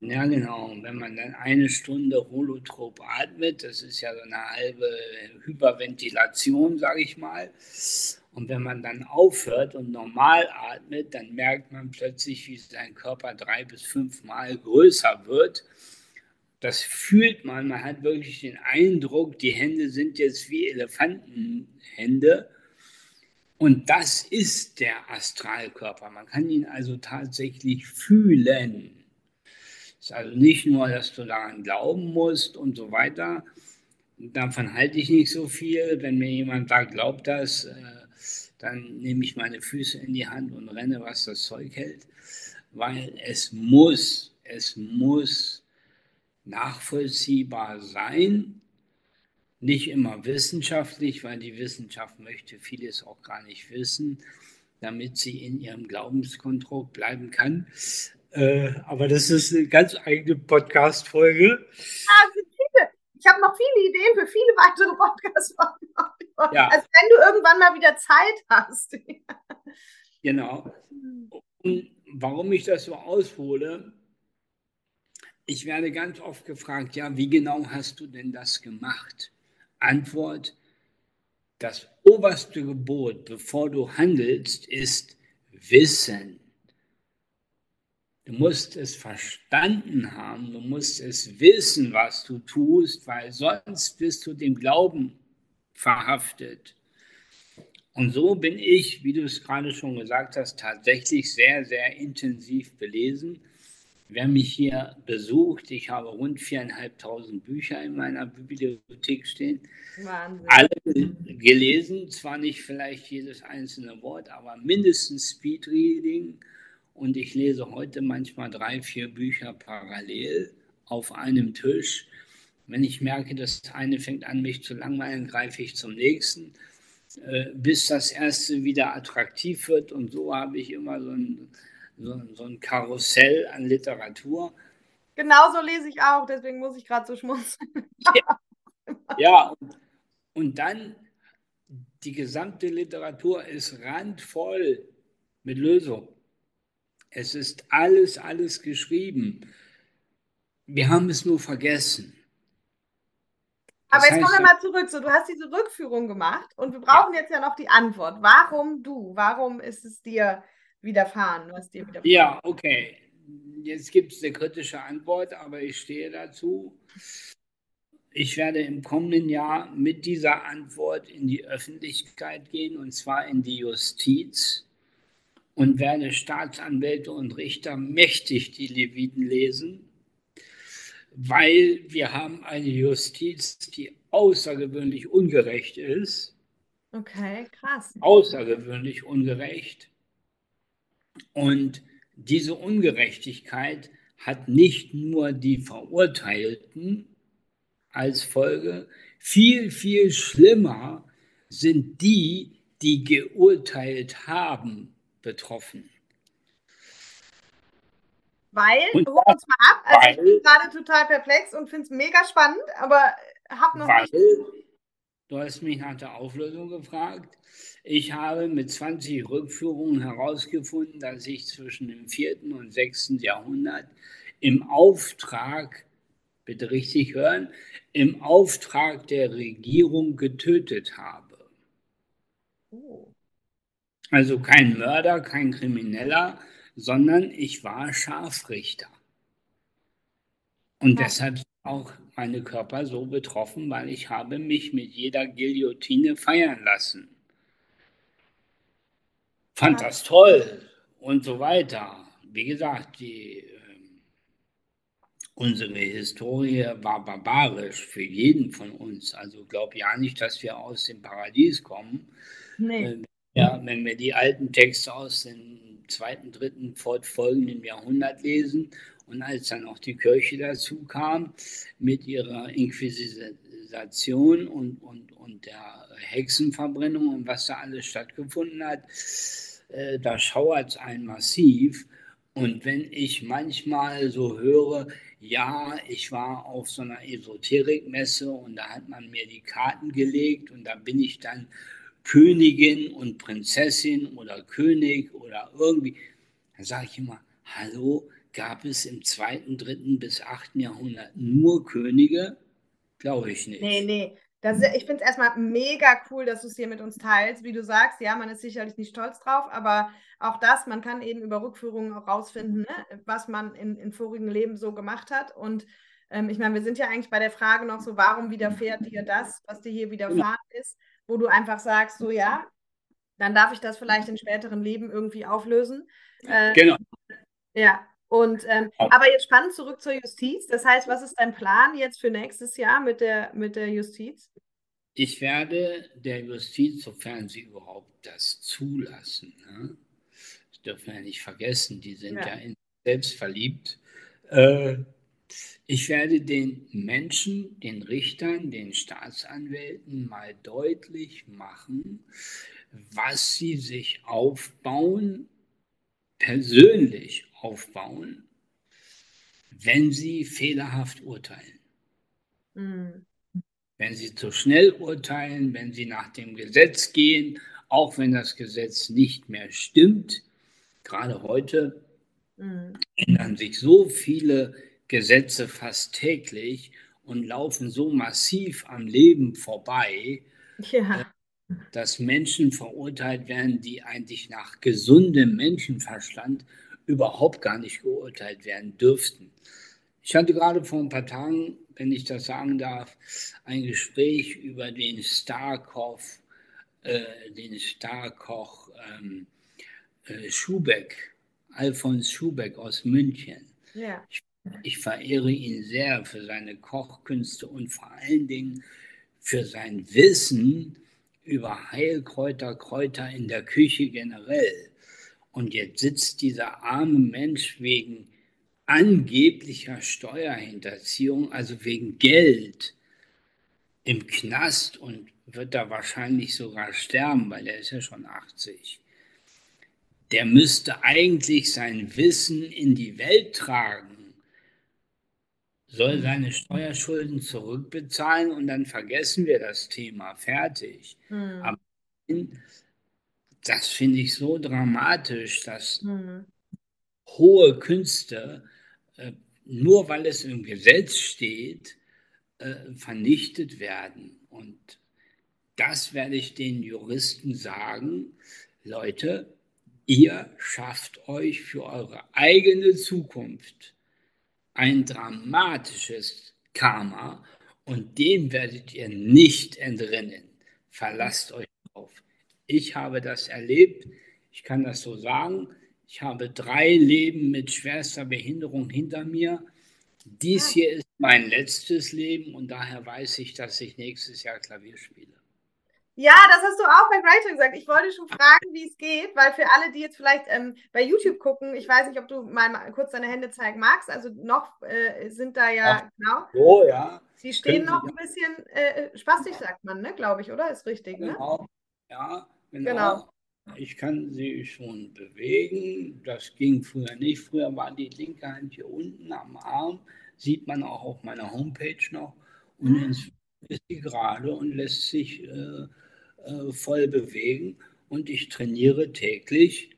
Ja, genau. Und wenn man dann eine Stunde holotrop atmet, das ist ja so eine halbe Hyperventilation, sage ich mal. Und wenn man dann aufhört und normal atmet, dann merkt man plötzlich, wie sein Körper drei bis fünf Mal größer wird das fühlt man. Man hat wirklich den Eindruck, die Hände sind jetzt wie Elefantenhände. Und das ist der Astralkörper. Man kann ihn also tatsächlich fühlen. Es ist also nicht nur, dass du daran glauben musst und so weiter. Davon halte ich nicht so viel. Wenn mir jemand sagt, glaubt das, äh, dann nehme ich meine Füße in die Hand und renne, was das Zeug hält. Weil es muss, es muss nachvollziehbar sein, nicht immer wissenschaftlich, weil die Wissenschaft möchte vieles auch gar nicht wissen, damit sie in ihrem Glaubenskontroll bleiben kann. Äh, aber das ist eine ganz eigene Podcast-Folge. Ja, ich habe noch viele Ideen für viele weitere Podcast-Folgen. Ja. Also wenn du irgendwann mal wieder Zeit hast. genau. Und warum ich das so aushole, ich werde ganz oft gefragt, ja, wie genau hast du denn das gemacht? Antwort, das oberste Gebot, bevor du handelst, ist Wissen. Du musst es verstanden haben, du musst es wissen, was du tust, weil sonst bist du dem Glauben verhaftet. Und so bin ich, wie du es gerade schon gesagt hast, tatsächlich sehr, sehr intensiv belesen Wer mich hier besucht, ich habe rund viereinhalbtausend Bücher in meiner Bibliothek stehen. Wahnsinn. Alle gelesen, zwar nicht vielleicht jedes einzelne Wort, aber mindestens Speedreading. Und ich lese heute manchmal drei, vier Bücher parallel auf einem Tisch. Wenn ich merke, das eine fängt an, mich zu langweilen, greife ich zum nächsten, äh, bis das erste wieder attraktiv wird. Und so habe ich immer so ein so, so ein Karussell an Literatur. Genauso lese ich auch, deswegen muss ich gerade so schmunzeln. ja, ja und, und dann die gesamte Literatur ist randvoll mit Lösungen. Es ist alles, alles geschrieben. Wir haben es nur vergessen. Das Aber jetzt kommen wir mal zurück. So, du hast diese Rückführung gemacht und wir brauchen ja. jetzt ja noch die Antwort. Warum du? Warum ist es dir widerfahren, was dir widerfahren. Ja, okay. Jetzt gibt es eine kritische Antwort, aber ich stehe dazu. Ich werde im kommenden Jahr mit dieser Antwort in die Öffentlichkeit gehen, und zwar in die Justiz, und werde Staatsanwälte und Richter mächtig die Leviten lesen, weil wir haben eine Justiz, die außergewöhnlich ungerecht ist. Okay, krass. Außergewöhnlich ungerecht. Und diese Ungerechtigkeit hat nicht nur die Verurteilten als Folge, viel, viel schlimmer sind die, die geurteilt haben, betroffen. Weil, hol uns mal ab, also weil, ich bin gerade total perplex und finde es mega spannend, aber hab noch weil, nicht. Du hast mich nach der Auflösung gefragt. Ich habe mit 20 Rückführungen herausgefunden, dass ich zwischen dem 4. und 6. Jahrhundert im Auftrag, bitte richtig hören, im Auftrag der Regierung getötet habe. Oh. Also kein Mörder, kein Krimineller, sondern ich war Scharfrichter. Und ja. deshalb auch meine Körper so betroffen, weil ich habe mich mit jeder Guillotine feiern lassen. Fand ja. das toll und so weiter. Wie gesagt, die, äh, unsere Historie war barbarisch für jeden von uns. Also glaub ja nicht, dass wir aus dem Paradies kommen. Nee. Äh, ja, wenn wir die alten Texte aus dem zweiten, dritten, fortfolgenden Jahrhundert lesen und als dann auch die Kirche dazu kam mit ihrer Inquisition und, und, und der Hexenverbrennung und was da alles stattgefunden hat, äh, da schauert es einen massiv. Und wenn ich manchmal so höre, ja, ich war auf so einer Esoterikmesse und da hat man mir die Karten gelegt und da bin ich dann Königin und Prinzessin oder König oder irgendwie, dann sage ich immer, hallo, gab es im zweiten, dritten bis achten Jahrhundert nur Könige? Glaube ich nicht. Nee, nee. Das, ich finde es erstmal mega cool, dass du es hier mit uns teilst. Wie du sagst, ja, man ist sicherlich nicht stolz drauf, aber auch das, man kann eben über Rückführungen auch rausfinden, ne, was man in, in vorigen Leben so gemacht hat. Und ähm, ich meine, wir sind ja eigentlich bei der Frage noch so, warum widerfährt dir das, was dir hier widerfahren ist, wo du einfach sagst, so ja, dann darf ich das vielleicht in späteren Leben irgendwie auflösen. Äh, genau. Ja, und ähm, aber jetzt spannend zurück zur Justiz. Das heißt, was ist dein Plan jetzt für nächstes Jahr mit der, mit der Justiz? Ich werde der Justiz, sofern sie überhaupt das zulassen, ne? das dürfen wir ja nicht vergessen, die sind ja, ja in selbst verliebt. Äh, ich werde den Menschen, den Richtern, den Staatsanwälten mal deutlich machen, was sie sich aufbauen persönlich aufbauen, wenn sie fehlerhaft urteilen. Mhm. Wenn sie zu schnell urteilen, wenn sie nach dem Gesetz gehen, auch wenn das Gesetz nicht mehr stimmt. Gerade heute mhm. ändern sich so viele Gesetze fast täglich und laufen so massiv am Leben vorbei, ja. Dass Menschen verurteilt werden, die eigentlich nach gesundem Menschenverstand überhaupt gar nicht geurteilt werden dürften. Ich hatte gerade vor ein paar Tagen, wenn ich das sagen darf, ein Gespräch über den Starkoch, äh, den Starkoch ähm, äh, Schubeck, Alfons Schubeck aus München. Ja. Ich, ich verehre ihn sehr für seine Kochkünste und vor allen Dingen für sein Wissen über Heilkräuter, Kräuter in der Küche generell. Und jetzt sitzt dieser arme Mensch wegen angeblicher Steuerhinterziehung, also wegen Geld, im Knast und wird da wahrscheinlich sogar sterben, weil er ist ja schon 80. Der müsste eigentlich sein Wissen in die Welt tragen, soll seine Steuerschulden zurückbezahlen und dann vergessen wir das Thema, fertig. Mhm. Aber das finde ich so dramatisch, dass mhm. hohe Künste, äh, nur weil es im Gesetz steht, äh, vernichtet werden. Und das werde ich den Juristen sagen, Leute, ihr schafft euch für eure eigene Zukunft ein dramatisches Karma und dem werdet ihr nicht entrinnen. Verlasst euch drauf. Ich habe das erlebt, ich kann das so sagen. Ich habe drei Leben mit schwerster Behinderung hinter mir. Dies hier ist mein letztes Leben und daher weiß ich, dass ich nächstes Jahr Klavier spiele. Ja, das hast du auch bei Greater gesagt. Ich wollte schon fragen, wie es geht, weil für alle, die jetzt vielleicht ähm, bei YouTube gucken, ich weiß nicht, ob du mal, mal kurz deine Hände zeigen magst. Also noch äh, sind da ja, Ach, genau. Oh, ja. Sie stehen Können noch ein bisschen äh, spastisch, sagt man, ne? Glaube ich, oder? Ist richtig, ne? Genau. Ja, genau. genau. Ich kann sie schon bewegen. Das ging früher nicht. Früher war die linke Hand hier unten am Arm. Sieht man auch auf meiner Homepage noch. Und ah. inzwischen ist sie gerade und lässt sich äh, äh, voll bewegen und ich trainiere täglich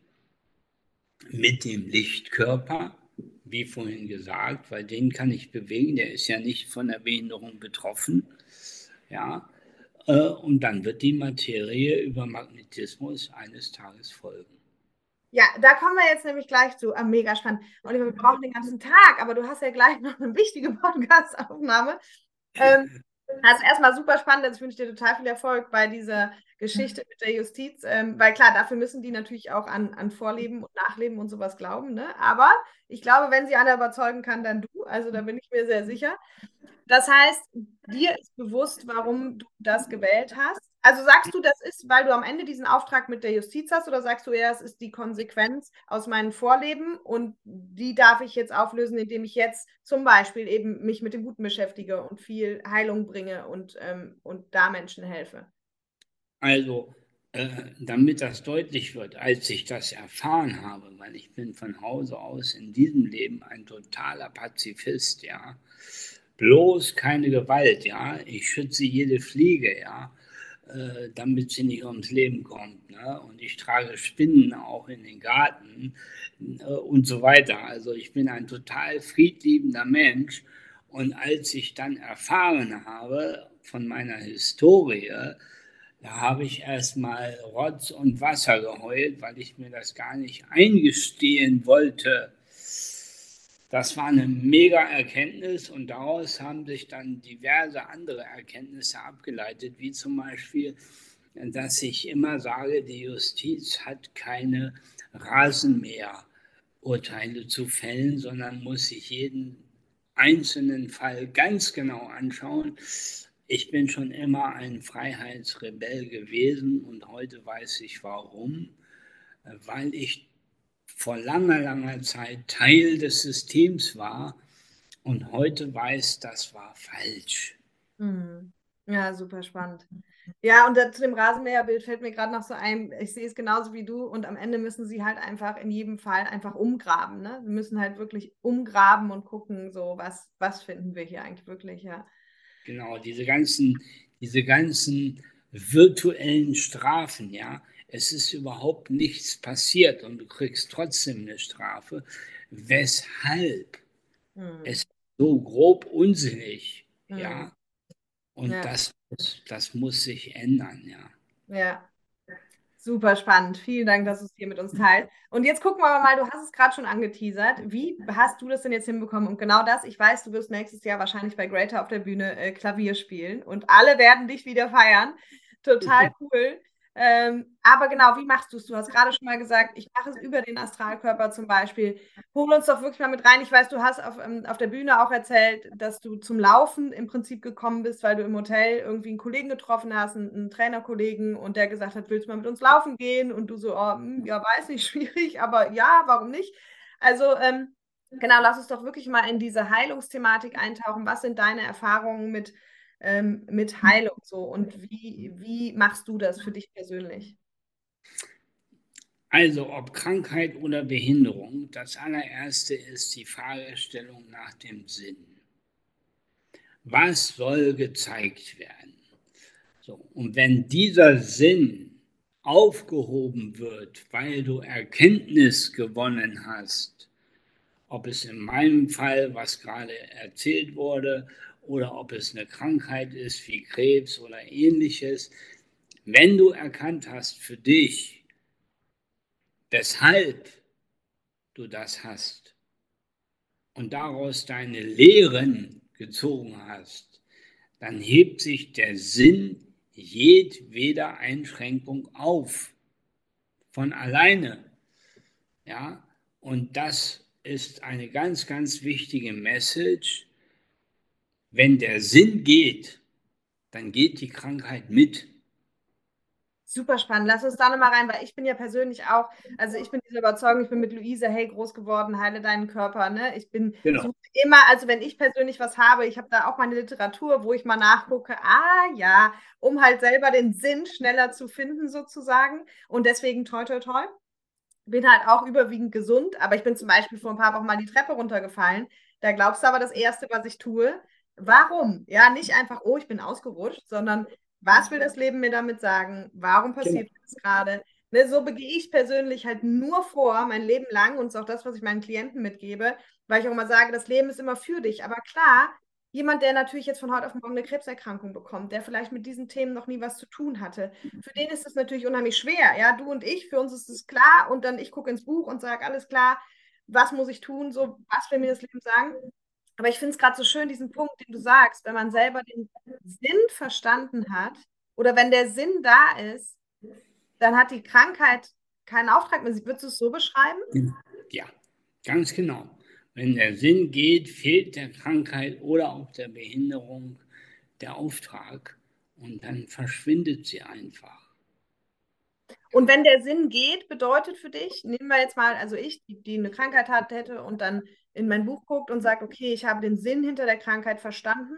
mit dem Lichtkörper, wie vorhin gesagt, weil den kann ich bewegen, der ist ja nicht von der Behinderung betroffen. Ja, äh, und dann wird die Materie über Magnetismus eines Tages folgen. Ja, da kommen wir jetzt nämlich gleich zu. Ah, mega spannend. Oliver, wir brauchen den ganzen Tag, aber du hast ja gleich noch eine wichtige Podcast-Aufnahme. Ähm, also erstmal super spannend. Also ich wünsche dir total viel Erfolg bei dieser Geschichte mit der Justiz. Ähm, weil klar, dafür müssen die natürlich auch an, an Vorleben und Nachleben und sowas glauben. Ne? Aber ich glaube, wenn sie einer überzeugen kann, dann du. Also da bin ich mir sehr sicher. Das heißt, dir ist bewusst, warum du das gewählt hast. Also sagst du, das ist, weil du am Ende diesen Auftrag mit der Justiz hast oder sagst du eher, es ist die Konsequenz aus meinen Vorleben und die darf ich jetzt auflösen, indem ich jetzt zum Beispiel eben mich mit dem Guten beschäftige und viel Heilung bringe und, ähm, und da Menschen helfe? Also, äh, damit das deutlich wird, als ich das erfahren habe, weil ich bin von Hause aus in diesem Leben ein totaler Pazifist, ja, bloß keine Gewalt, ja. Ich schütze jede Fliege, ja, äh, damit sie nicht ums Leben kommt. Ne? Und ich trage Spinnen auch in den Garten äh, und so weiter. Also ich bin ein total friedliebender Mensch. Und als ich dann erfahren habe von meiner Historie, da habe ich erstmal Rotz und Wasser geheult, weil ich mir das gar nicht eingestehen wollte, das war eine mega Erkenntnis und daraus haben sich dann diverse andere Erkenntnisse abgeleitet, wie zum Beispiel, dass ich immer sage, die Justiz hat keine Rasenmäherurteile zu fällen, sondern muss sich jeden einzelnen Fall ganz genau anschauen. Ich bin schon immer ein Freiheitsrebell gewesen und heute weiß ich warum, weil ich vor langer, langer Zeit Teil des Systems war und heute weiß, das war falsch. Mhm. Ja, super spannend. Ja, und zu dem Rasenmäherbild fällt mir gerade noch so ein, ich sehe es genauso wie du und am Ende müssen sie halt einfach in jedem Fall einfach umgraben. Ne? Sie müssen halt wirklich umgraben und gucken, so was, was finden wir hier eigentlich wirklich, ja. Genau, diese ganzen, diese ganzen virtuellen Strafen, ja, es ist überhaupt nichts passiert und du kriegst trotzdem eine Strafe. Weshalb? Hm. Es ist so grob unsinnig, hm. ja. Und ja. Das, das muss sich ändern, ja. Ja. Super spannend. Vielen Dank, dass du es hier mit uns teilst. Und jetzt gucken wir mal, du hast es gerade schon angeteasert. Wie hast du das denn jetzt hinbekommen? Und genau das, ich weiß, du wirst nächstes Jahr wahrscheinlich bei Greater auf der Bühne äh, Klavier spielen und alle werden dich wieder feiern. Total cool. Ähm, aber genau, wie machst du es? Du hast gerade schon mal gesagt, ich mache es über den Astralkörper zum Beispiel. Hol uns doch wirklich mal mit rein. Ich weiß, du hast auf, ähm, auf der Bühne auch erzählt, dass du zum Laufen im Prinzip gekommen bist, weil du im Hotel irgendwie einen Kollegen getroffen hast, einen, einen Trainerkollegen, und der gesagt hat, willst du mal mit uns laufen gehen? Und du so, oh, hm, ja, weiß nicht, schwierig, aber ja, warum nicht? Also, ähm, genau, lass uns doch wirklich mal in diese Heilungsthematik eintauchen. Was sind deine Erfahrungen mit ähm, mit Heilung so und wie, wie machst du das für dich persönlich? Also ob Krankheit oder Behinderung, das allererste ist die Fragestellung nach dem Sinn. Was soll gezeigt werden? So, und wenn dieser Sinn aufgehoben wird, weil du Erkenntnis gewonnen hast, ob es in meinem Fall, was gerade erzählt wurde, oder ob es eine Krankheit ist wie Krebs oder ähnliches, wenn du erkannt hast für dich, weshalb du das hast und daraus deine Lehren gezogen hast, dann hebt sich der Sinn jedweder Einschränkung auf von alleine. Ja, und das ist eine ganz, ganz wichtige Message, wenn der Sinn geht, dann geht die Krankheit mit. Super spannend. Lass uns da nochmal rein, weil ich bin ja persönlich auch, also ich bin dieser Überzeugung, ich bin mit Luise Hey groß geworden, heile deinen Körper. Ne? Ich bin genau. immer, also wenn ich persönlich was habe, ich habe da auch meine Literatur, wo ich mal nachgucke, ah ja, um halt selber den Sinn schneller zu finden sozusagen. Und deswegen toi toi toi. Bin halt auch überwiegend gesund, aber ich bin zum Beispiel vor ein paar Wochen mal die Treppe runtergefallen. Da glaubst du aber das Erste, was ich tue. Warum? Ja, nicht einfach, oh, ich bin ausgerutscht, sondern was will das Leben mir damit sagen? Warum passiert genau. das gerade? Ne, so begehe ich persönlich halt nur vor, mein Leben lang, und das ist auch das, was ich meinen Klienten mitgebe, weil ich auch immer sage, das Leben ist immer für dich. Aber klar, jemand, der natürlich jetzt von heute auf morgen eine Krebserkrankung bekommt, der vielleicht mit diesen Themen noch nie was zu tun hatte, für den ist das natürlich unheimlich schwer. Ja, du und ich, für uns ist es klar. Und dann ich gucke ins Buch und sage, alles klar, was muss ich tun? So, was will mir das Leben sagen? Aber ich finde es gerade so schön, diesen Punkt, den du sagst, wenn man selber den Sinn verstanden hat oder wenn der Sinn da ist, dann hat die Krankheit keinen Auftrag mehr. Würdest du es so beschreiben? Ja, ganz genau. Wenn der Sinn geht, fehlt der Krankheit oder auch der Behinderung der Auftrag und dann verschwindet sie einfach. Und wenn der Sinn geht, bedeutet für dich, nehmen wir jetzt mal, also ich, die, die eine Krankheit hat, hätte und dann in mein Buch guckt und sagt, okay, ich habe den Sinn hinter der Krankheit verstanden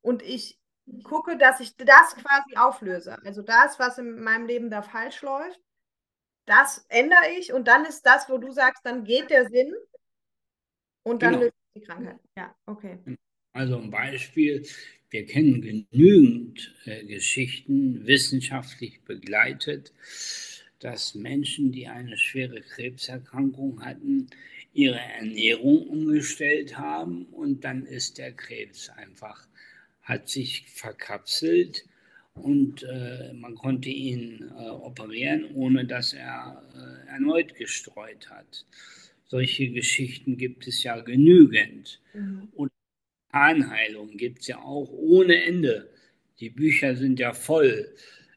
und ich gucke, dass ich das quasi auflöse. Also das, was in meinem Leben da falsch läuft, das ändere ich und dann ist das, wo du sagst, dann geht der Sinn und dann genau. löst die Krankheit. Ja, okay. Also ein Beispiel, wir kennen genügend äh, Geschichten, wissenschaftlich begleitet, dass Menschen, die eine schwere Krebserkrankung hatten, ihre Ernährung umgestellt haben und dann ist der Krebs einfach, hat sich verkapselt und äh, man konnte ihn äh, operieren, ohne dass er äh, erneut gestreut hat. Solche Geschichten gibt es ja genügend. Mhm. Und Zahnheilung gibt es ja auch ohne Ende. Die Bücher sind ja voll.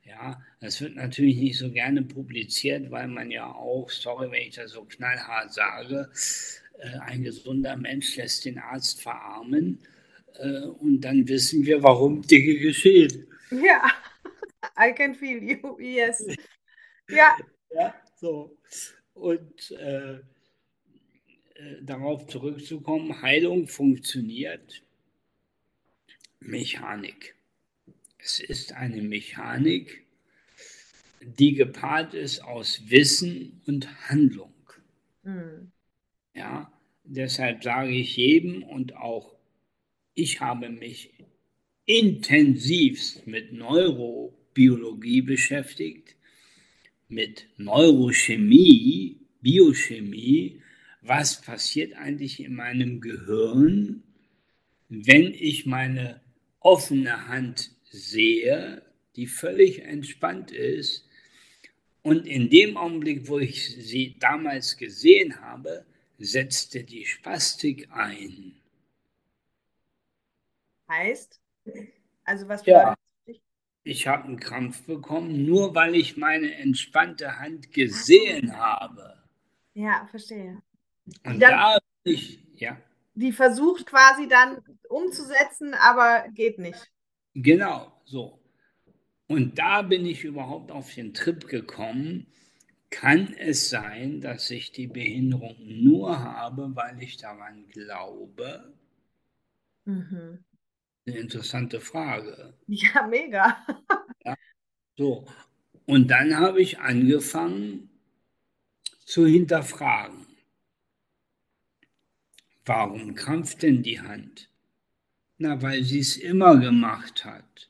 Ja, das wird natürlich nicht so gerne publiziert, weil man ja auch, sorry, wenn ich das so knallhart sage, äh, ein gesunder Mensch lässt den Arzt verarmen äh, und dann wissen wir, warum Dinge geschehen. Ja, I can feel you, yes. Ja. Ja, so. Und äh, äh darauf zurückzukommen, Heilung funktioniert Mechanik. Es ist eine Mechanik, die gepaart ist aus Wissen und Handlung. Mhm. Ja, deshalb sage ich jedem und auch ich habe mich intensivst mit Neurobiologie beschäftigt, mit Neurochemie, Biochemie, was passiert eigentlich in meinem Gehirn, wenn ich meine offene Hand sehe, die völlig entspannt ist. Und in dem Augenblick, wo ich sie damals gesehen habe, setzte die Spastik ein. Heißt? Also was ja. Ich habe einen Krampf bekommen, nur weil ich meine entspannte Hand gesehen habe. Ja, verstehe. Und dann, da ich, ja. Die versucht quasi dann umzusetzen, aber geht nicht. Genau, so. Und da bin ich überhaupt auf den Trip gekommen. Kann es sein, dass ich die Behinderung nur habe, weil ich daran glaube? Mhm. Eine interessante Frage. Ja, mega. ja, so. Und dann habe ich angefangen zu hinterfragen. Warum krampft denn die Hand? Na, weil sie es immer gemacht hat.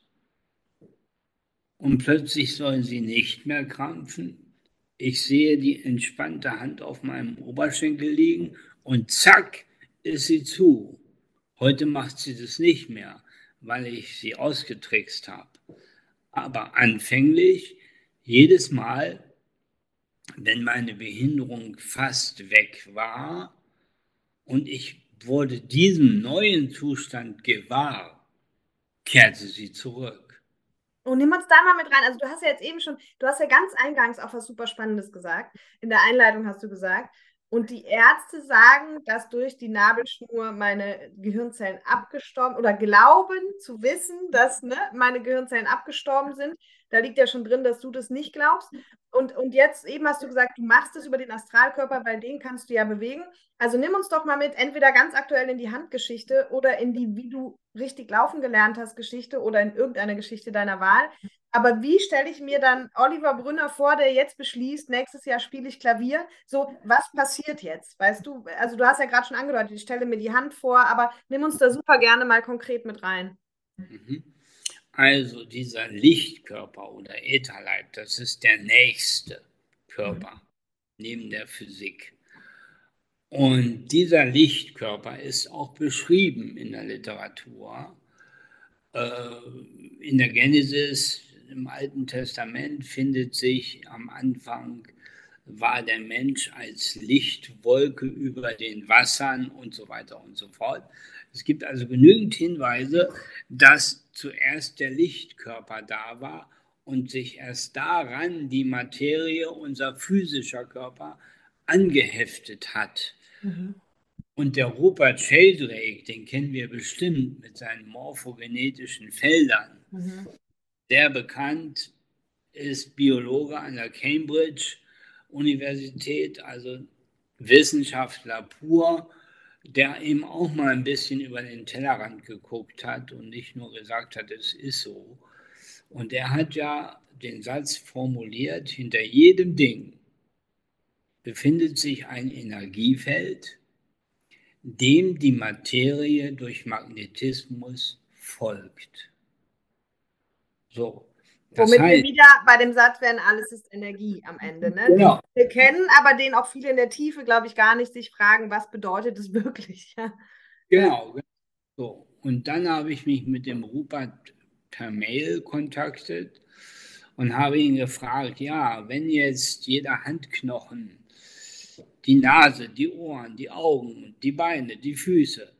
Und plötzlich soll sie nicht mehr krampfen. Ich sehe die entspannte Hand auf meinem Oberschenkel liegen und zack ist sie zu. Heute macht sie das nicht mehr, weil ich sie ausgetrickst habe. Aber anfänglich, jedes Mal, wenn meine Behinderung fast weg war und ich wurde diesem neuen Zustand gewahr, kehrte sie zurück. Und nimm uns da mal mit rein. Also du hast ja jetzt eben schon, du hast ja ganz eingangs auch was super Spannendes gesagt. In der Einleitung hast du gesagt, Und die Ärzte sagen, dass durch die Nabelschnur meine Gehirnzellen abgestorben oder glauben zu wissen, dass ne, meine Gehirnzellen abgestorben sind. Da liegt ja schon drin, dass du das nicht glaubst. Und, und jetzt eben hast du gesagt, du machst es über den Astralkörper, weil den kannst du ja bewegen. Also nimm uns doch mal mit, entweder ganz aktuell in die Handgeschichte oder in die, wie du richtig laufen gelernt hast, Geschichte oder in irgendeine Geschichte deiner Wahl. Aber wie stelle ich mir dann Oliver Brünner vor, der jetzt beschließt, nächstes Jahr spiele ich Klavier? So, was passiert jetzt? Weißt du, also du hast ja gerade schon angedeutet, ich stelle mir die Hand vor, aber nimm uns da super gerne mal konkret mit rein. Mhm. Also dieser Lichtkörper oder Ätherleib, das ist der nächste Körper neben der Physik. Und dieser Lichtkörper ist auch beschrieben in der Literatur. Äh, in der Genesis im Alten Testament findet sich am Anfang war der Mensch als Lichtwolke über den Wassern und so weiter und so fort. Es gibt also genügend Hinweise, dass zuerst der Lichtkörper da war und sich erst daran die Materie, unser physischer Körper, angeheftet hat. Mhm. Und der Rupert Sheldrake, den kennen wir bestimmt mit seinen morphogenetischen Feldern. Mhm sehr bekannt, ist Biologe an der Cambridge Universität, also Wissenschaftler pur, der eben auch mal ein bisschen über den Tellerrand geguckt hat und nicht nur gesagt hat, es ist so. Und er hat ja den Satz formuliert, hinter jedem Ding befindet sich ein Energiefeld, dem die Materie durch Magnetismus folgt. So. Womit heißt, wir wieder bei dem Satz werden, alles ist Energie am Ende. Ne? Genau. Wir kennen aber den auch viele in der Tiefe, glaube ich, gar nicht sich fragen, was bedeutet es wirklich. Genau. So. Und dann habe ich mich mit dem Rupert per Mail kontaktet und habe ihn gefragt, ja, wenn jetzt jeder Handknochen, die Nase, die Ohren, die Augen, die Beine, die Füße,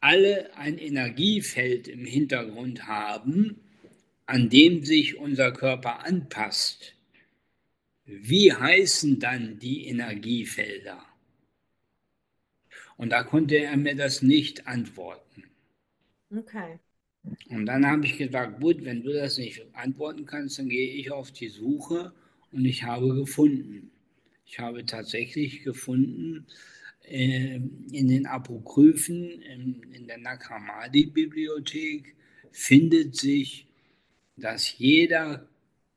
alle ein Energiefeld im Hintergrund haben, an dem sich unser Körper anpasst, wie heißen dann die Energiefelder? Und da konnte er mir das nicht antworten. Okay. Und dann habe ich gesagt, gut, wenn du das nicht antworten kannst, dann gehe ich auf die Suche und ich habe gefunden. Ich habe tatsächlich gefunden, äh, in den Apokryphen, in, in der Nakramadi-Bibliothek findet sich dass jeder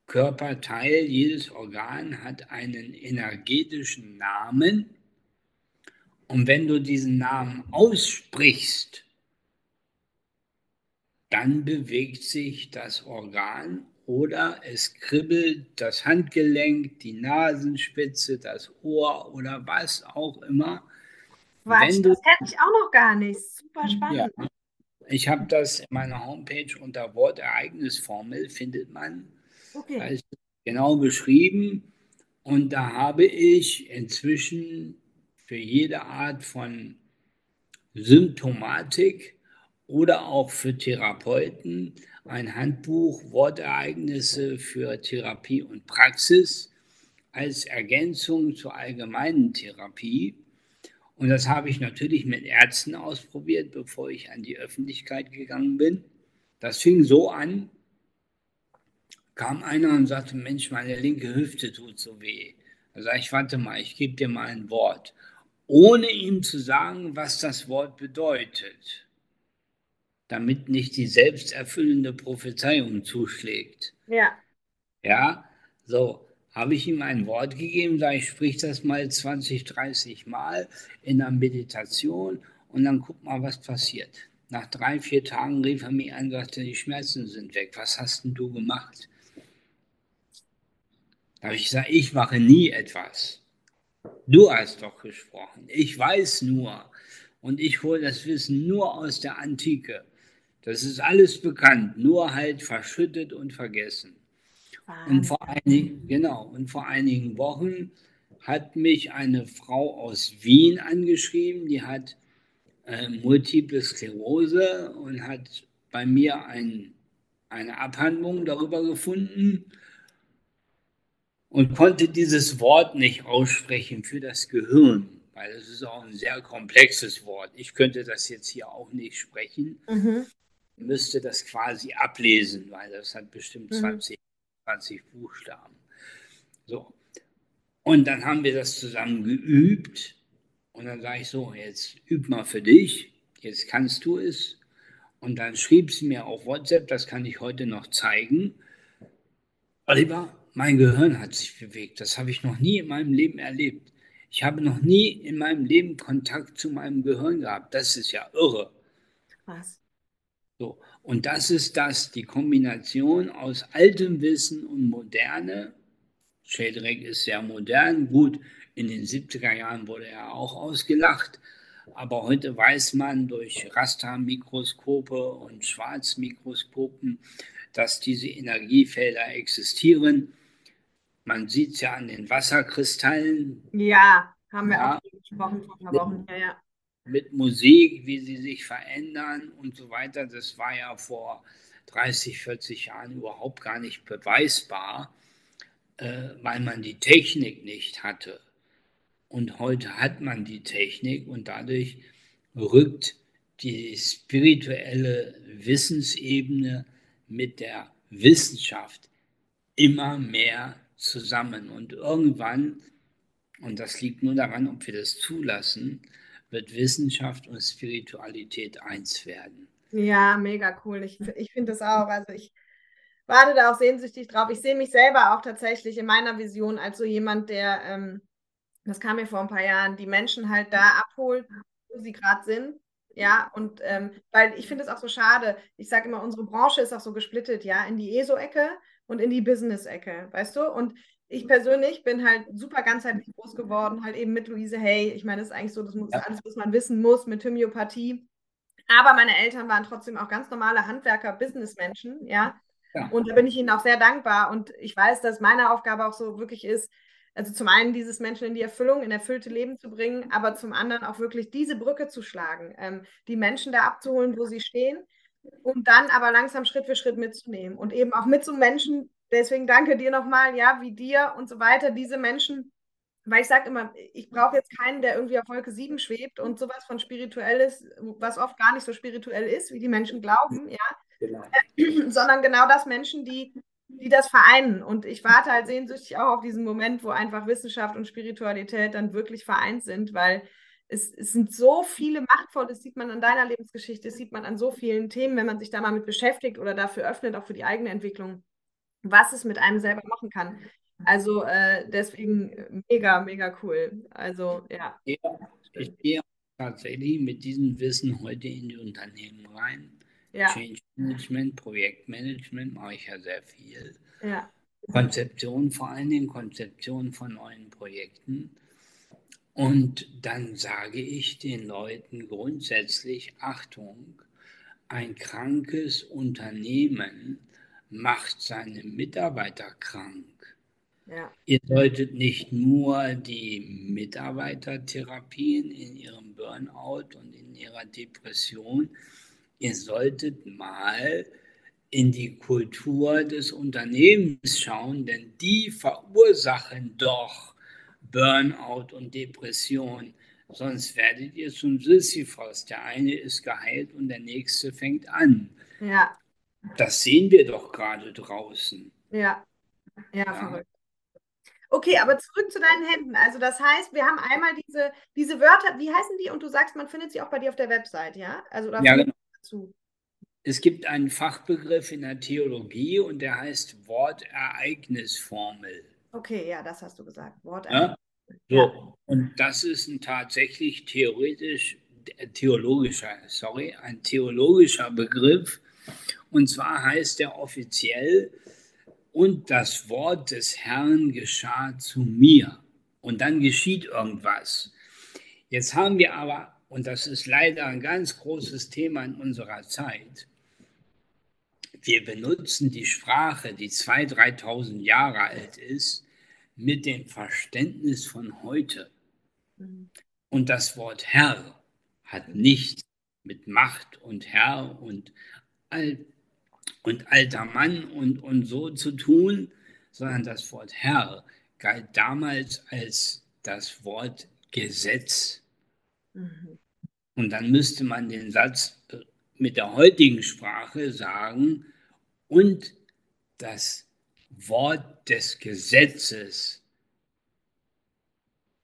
Körperteil, jedes Organ hat einen energetischen Namen. Und wenn du diesen Namen aussprichst, dann bewegt sich das Organ oder es kribbelt das Handgelenk, die Nasenspitze, das Ohr oder was auch immer. Was, das kenne ich auch noch gar nicht. Super spannend. Ja, ich habe das in meiner Homepage unter Wortereignisformel, findet man. Okay. Da ist genau beschrieben. Und da habe ich inzwischen für jede Art von Symptomatik oder auch für Therapeuten ein Handbuch Wortereignisse für Therapie und Praxis als Ergänzung zur allgemeinen Therapie. Und das habe ich natürlich mit Ärzten ausprobiert, bevor ich an die Öffentlichkeit gegangen bin. Das fing so an, kam einer und sagte, Mensch, meine linke Hüfte tut so weh. Da sage ich, warte mal, ich gebe dir mal ein Wort, ohne ihm zu sagen, was das Wort bedeutet, damit nicht die selbsterfüllende Prophezeiung zuschlägt. Ja. Ja, so habe ich ihm ein Wort gegeben, sage ich, sprich das mal 20, 30 Mal in der Meditation und dann guck mal, was passiert. Nach drei, vier Tagen rief er mich an und sagte, die Schmerzen sind weg. Was hast denn du gemacht? Da habe ich gesagt, ich mache nie etwas. Du hast doch gesprochen. Ich weiß nur. Und ich hole das Wissen nur aus der Antike. Das ist alles bekannt, nur halt verschüttet und vergessen. Und vor, einigen, genau, und vor einigen Wochen hat mich eine Frau aus Wien angeschrieben, die hat äh, Multiple Sklerose und hat bei mir ein, eine Abhandlung darüber gefunden. und konnte dieses Wort nicht aussprechen für das Gehirn, weil es ist auch ein sehr komplexes Wort. Ich könnte das jetzt hier auch nicht sprechen, mhm. müsste das quasi ablesen, weil das hat bestimmt mhm. 20, 20 Buchstaben. So. Und dann haben wir das zusammen geübt und dann sage ich so, jetzt üb mal für dich, jetzt kannst du es. Und dann schrieb sie mir auf WhatsApp, das kann ich heute noch zeigen. Oliver, mein Gehirn hat sich bewegt. Das habe ich noch nie in meinem Leben erlebt. Ich habe noch nie in meinem Leben Kontakt zu meinem Gehirn gehabt. Das ist ja irre. Was? So, und das ist das, die Kombination aus altem Wissen und Moderne. Shadrack ist sehr modern. Gut, in den 70er Jahren wurde er auch ausgelacht. Aber heute weiß man durch Rastermikroskope und Schwarzmikroskopen, dass diese Energiefelder existieren. Man sieht es ja an den Wasserkristallen. Ja, haben wir ja, auch gesprochen vor ein paar Wochen. Ja, ja. Mit Musik, wie sie sich verändern und so weiter. Das war ja vor 30, 40 Jahren überhaupt gar nicht beweisbar, äh, weil man die Technik nicht hatte. Und heute hat man die Technik und dadurch rückt die spirituelle Wissensebene mit der Wissenschaft immer mehr zusammen. Und irgendwann, und das liegt nur daran, ob wir das zulassen, wird Wissenschaft und Spiritualität eins werden. Ja, mega cool. Ich, ich finde das auch. Also ich warte da auch sehnsüchtig drauf. Ich sehe mich selber auch tatsächlich in meiner Vision als so jemand, der, ähm, das kam mir vor ein paar Jahren, die Menschen halt da abholt, wo sie gerade sind. Ja, und ähm, weil ich finde es auch so schade. Ich sage immer, unsere Branche ist auch so gesplittet, ja, in die ESO-Ecke und in die Business-Ecke, weißt du? Und ich persönlich bin halt super ganzheitlich groß geworden, halt eben mit Luise Hay. Ich meine, das ist eigentlich so, das muss ja. alles, was man wissen muss mit Homöopathie. Aber meine Eltern waren trotzdem auch ganz normale Handwerker, Businessmenschen, ja? ja. Und da bin ich ihnen auch sehr dankbar. Und ich weiß, dass meine Aufgabe auch so wirklich ist, also zum einen dieses Menschen in die Erfüllung, in erfüllte Leben zu bringen, aber zum anderen auch wirklich diese Brücke zu schlagen, ähm, die Menschen da abzuholen, wo sie stehen und dann aber langsam Schritt für Schritt mitzunehmen und eben auch mit so Menschen, deswegen danke dir nochmal, ja, wie dir und so weiter, diese Menschen, weil ich sage immer, ich brauche jetzt keinen, der irgendwie auf Wolke 7 schwebt und sowas von spirituelles, was oft gar nicht so spirituell ist, wie die Menschen glauben, ja, genau. sondern genau das Menschen, die, die das vereinen. Und ich warte halt sehnsüchtig auch auf diesen Moment, wo einfach Wissenschaft und Spiritualität dann wirklich vereint sind, weil es, es, sind so viele machtvolle, das sieht man an deiner Lebensgeschichte, das sieht man an so vielen Themen, wenn man sich da mal mit beschäftigt oder dafür öffnet, auch für die eigene Entwicklung, was es mit einem selber machen kann. Also äh, deswegen mega, mega cool. Also ja. ja ich gehe tatsächlich mit diesem Wissen heute in die Unternehmen rein. Ja. Change Management, Projektmanagement mache ich ja sehr viel. Ja. Konzeption, vor allen Dingen Konzeption von neuen Projekten. Und dann sage ich den Leuten grundsätzlich, Achtung, ein krankes Unternehmen macht seine Mitarbeiter krank. Ja. Ihr solltet nicht nur die Mitarbeiter therapieren in ihrem Burnout und in ihrer Depression, ihr solltet mal in die Kultur des Unternehmens schauen, denn die verursachen doch Burnout und Depression. Sonst werdet ihr zum Sisyphos. Der eine ist geheilt und der nächste fängt an. Ja. Das sehen wir doch gerade draußen. Ja. ja. Ja, verrückt. Okay, aber zurück zu deinen Händen. Also das heißt, wir haben einmal diese, diese Wörter, wie heißen die? Und du sagst, man findet sie auch bei dir auf der Website, ja? Also da ja, genau. Dazu. Es gibt einen Fachbegriff in der Theologie und der heißt Wortereignisformel. Okay, ja, das hast du gesagt. Wortereignisformel. Ja? So, ja. und das ist ein tatsächlich theoretisch, äh, theologischer, sorry, ein theologischer Begriff. Und zwar heißt er offiziell, und das Wort des Herrn geschah zu mir. Und dann geschieht irgendwas. Jetzt haben wir aber, und das ist leider ein ganz großes Thema in unserer Zeit, wir benutzen die Sprache, die 2.000, 3.000 Jahre alt ist, mit dem Verständnis von heute. Und das Wort Herr hat nichts mit Macht und Herr und, alt, und alter Mann und, und so zu tun, sondern das Wort Herr galt damals als das Wort Gesetz. Mhm. Und dann müsste man den Satz äh, mit der heutigen Sprache sagen, und das Wort des Gesetzes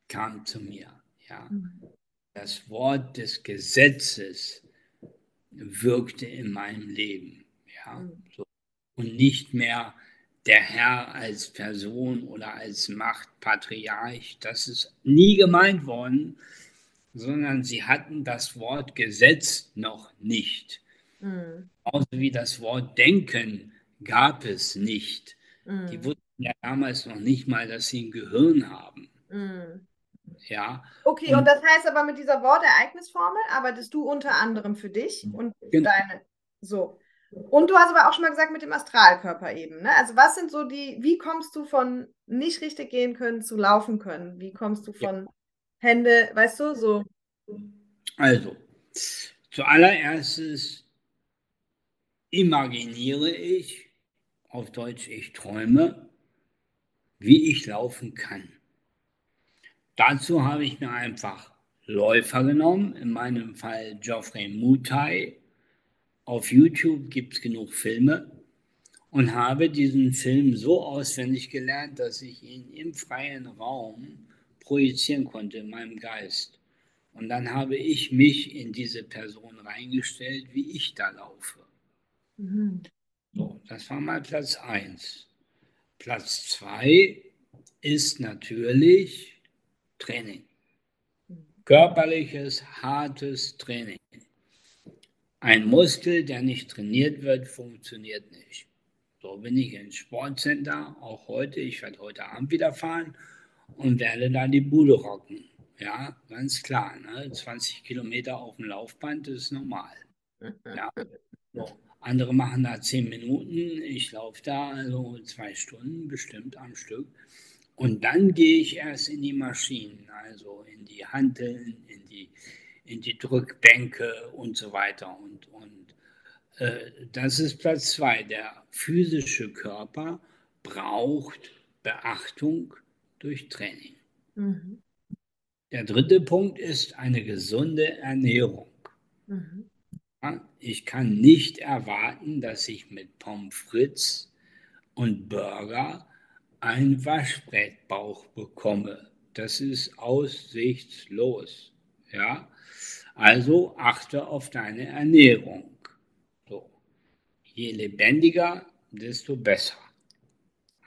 kam zu mir. Ja. Mhm. Das Wort des Gesetzes wirkte in meinem Leben. Ja. So. Und nicht mehr der Herr als Person oder als Machtpatriarch. Das ist nie gemeint worden, sondern sie hatten das Wort Gesetz noch nicht. Mhm. Genauso wie das Wort Denken gab es nicht. Mhm. Die wussten ja damals noch nicht mal, dass sie ein Gehirn haben. Mhm. Ja. Okay, und, und, das heißt aber mit dieser Wortereignisformel arbeitest du unter anderem für dich und genau. deine. So. Und du hast aber auch schon mal gesagt mit dem Astralkörper eben. Ne? Also was sind so die, wie kommst du von nicht richtig gehen können zu laufen können? Wie kommst du von ja. Hände, weißt du, so? Also, zuallererst imaginiere ich, auf Deutsch ich träume, wie ich laufen kann. Dazu habe ich mir einfach Läufer genommen, in meinem Fall Geoffrey Mutai, auf YouTube gibt es genug Filme und habe diesen Film so auswendig gelernt, dass ich ihn im freien Raum projizieren konnte in meinem Geist. Und dann habe ich mich in diese Person reingestellt, wie ich da laufe. Mhm. So, das war mal Platz 1. Platz 2 ist natürlich Training. Mhm. Körperliches, hartes Training. Ein Muskel, der nicht trainiert wird, funktioniert nicht. So bin ich ins Sportcenter, auch heute. Ich werde heute Abend wieder fahren und werde da die Bude rocken. Ja, ganz klar. Ne? 20 Kilometer auf dem Laufband ist normal. Ja. So. Andere machen da 10 Minuten. Ich laufe da also zwei Stunden bestimmt am Stück. Und dann gehe ich erst in die Maschinen, also in die Hanteln, in die in die Drückbänke und so weiter. Und, und äh, das ist Platz zwei. Der physische Körper braucht Beachtung durch Training. Mhm. Der dritte Punkt ist eine gesunde Ernährung. Mhm. Ja, ich kann nicht erwarten, dass ich mit Pommes frites und Burger einen Waschbrettbauch bekomme. Das ist aussichtslos. Ja? Also achte auf deine Ernährung. So. Je lebendiger, desto besser.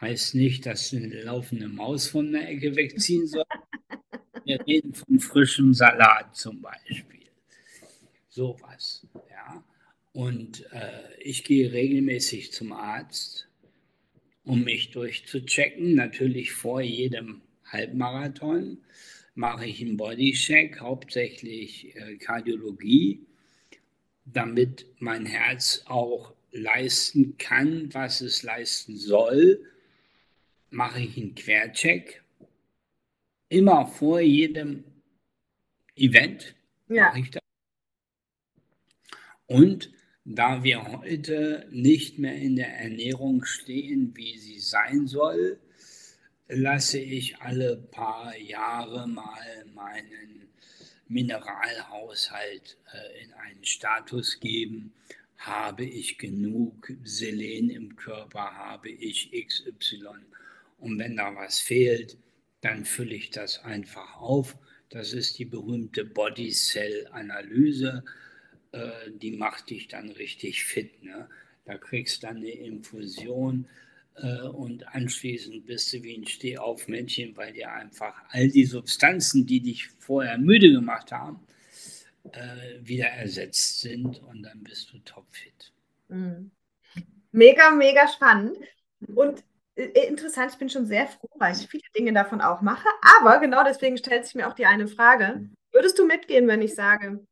Heißt nicht, dass du eine laufende Maus von der Ecke wegziehen sollst. Wir reden von frischem Salat zum Beispiel. Sowas. Ja. Und äh, ich gehe regelmäßig zum Arzt, um mich durchzuchecken. Natürlich vor jedem Halbmarathon mache ich einen Bodycheck, hauptsächlich äh, Kardiologie, damit mein Herz auch leisten kann, was es leisten soll, mache ich einen Quercheck. Immer vor jedem Event ja. mache ich das. Und da wir heute nicht mehr in der Ernährung stehen, wie sie sein soll, lasse ich alle paar Jahre mal meinen Mineralhaushalt äh, in einen Status geben. Habe ich genug Selen im Körper? Habe ich XY? Und wenn da was fehlt, dann fülle ich das einfach auf. Das ist die berühmte Body Cell Analyse. Äh, die macht dich dann richtig fit. Ne? Da kriegst du dann eine Infusion und anschließend bist du wie ein Stehaufmännchen, weil dir einfach all die Substanzen, die dich vorher müde gemacht haben, äh, wieder ersetzt sind und dann bist du topfit. Mhm. Mega, mega spannend und äh, interessant. Ich bin schon sehr froh, weil ich viele Dinge davon auch mache. Aber genau deswegen stellt sich mir auch die eine Frage: Würdest du mitgehen, wenn ich sage,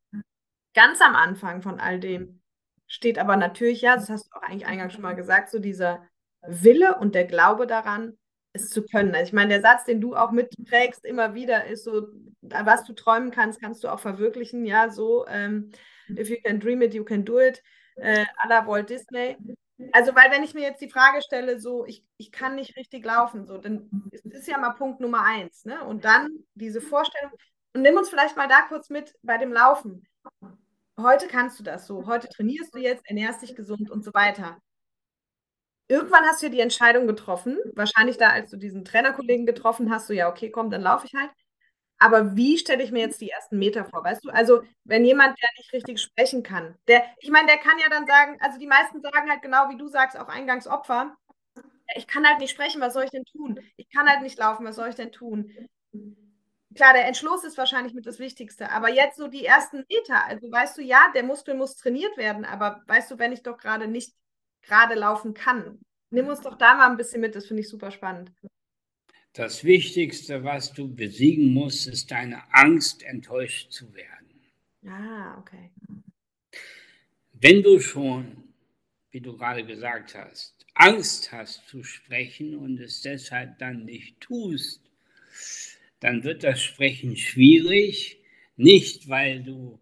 ganz am Anfang von all dem steht aber natürlich, ja, das hast du auch eigentlich eingangs schon mal gesagt, so dieser Wille und der Glaube daran, es zu können. Also ich meine, der Satz, den du auch mitprägst immer wieder, ist so, was du träumen kannst, kannst du auch verwirklichen. Ja, so, ähm, if you can dream it, you can do it. Äh, à la Walt Disney. Also, weil wenn ich mir jetzt die Frage stelle, so, ich, ich kann nicht richtig laufen, so, dann ist das ja mal Punkt Nummer eins, ne? Und dann diese Vorstellung, und nimm uns vielleicht mal da kurz mit bei dem Laufen. Heute kannst du das so, heute trainierst du jetzt, ernährst dich gesund und so weiter. Irgendwann hast du ja die Entscheidung getroffen, wahrscheinlich da, als du diesen Trainerkollegen getroffen hast, so ja, okay, komm, dann laufe ich halt. Aber wie stelle ich mir jetzt die ersten Meter vor? Weißt du, also wenn jemand, der nicht richtig sprechen kann, der, ich meine, der kann ja dann sagen, also die meisten sagen halt genau wie du sagst, auch Eingangsopfer, ich kann halt nicht sprechen, was soll ich denn tun? Ich kann halt nicht laufen, was soll ich denn tun? Klar, der Entschluss ist wahrscheinlich mit das Wichtigste, aber jetzt so die ersten Meter, also weißt du, ja, der Muskel muss trainiert werden, aber weißt du, wenn ich doch gerade nicht gerade laufen kann, nimm uns doch da mal ein bisschen mit, das finde ich super spannend. Das Wichtigste, was du besiegen musst, ist deine Angst, enttäuscht zu werden. Ah, okay. Wenn du schon, wie du gerade gesagt hast, Angst hast zu sprechen und es deshalb dann nicht tust, dann wird das Sprechen schwierig, nicht weil du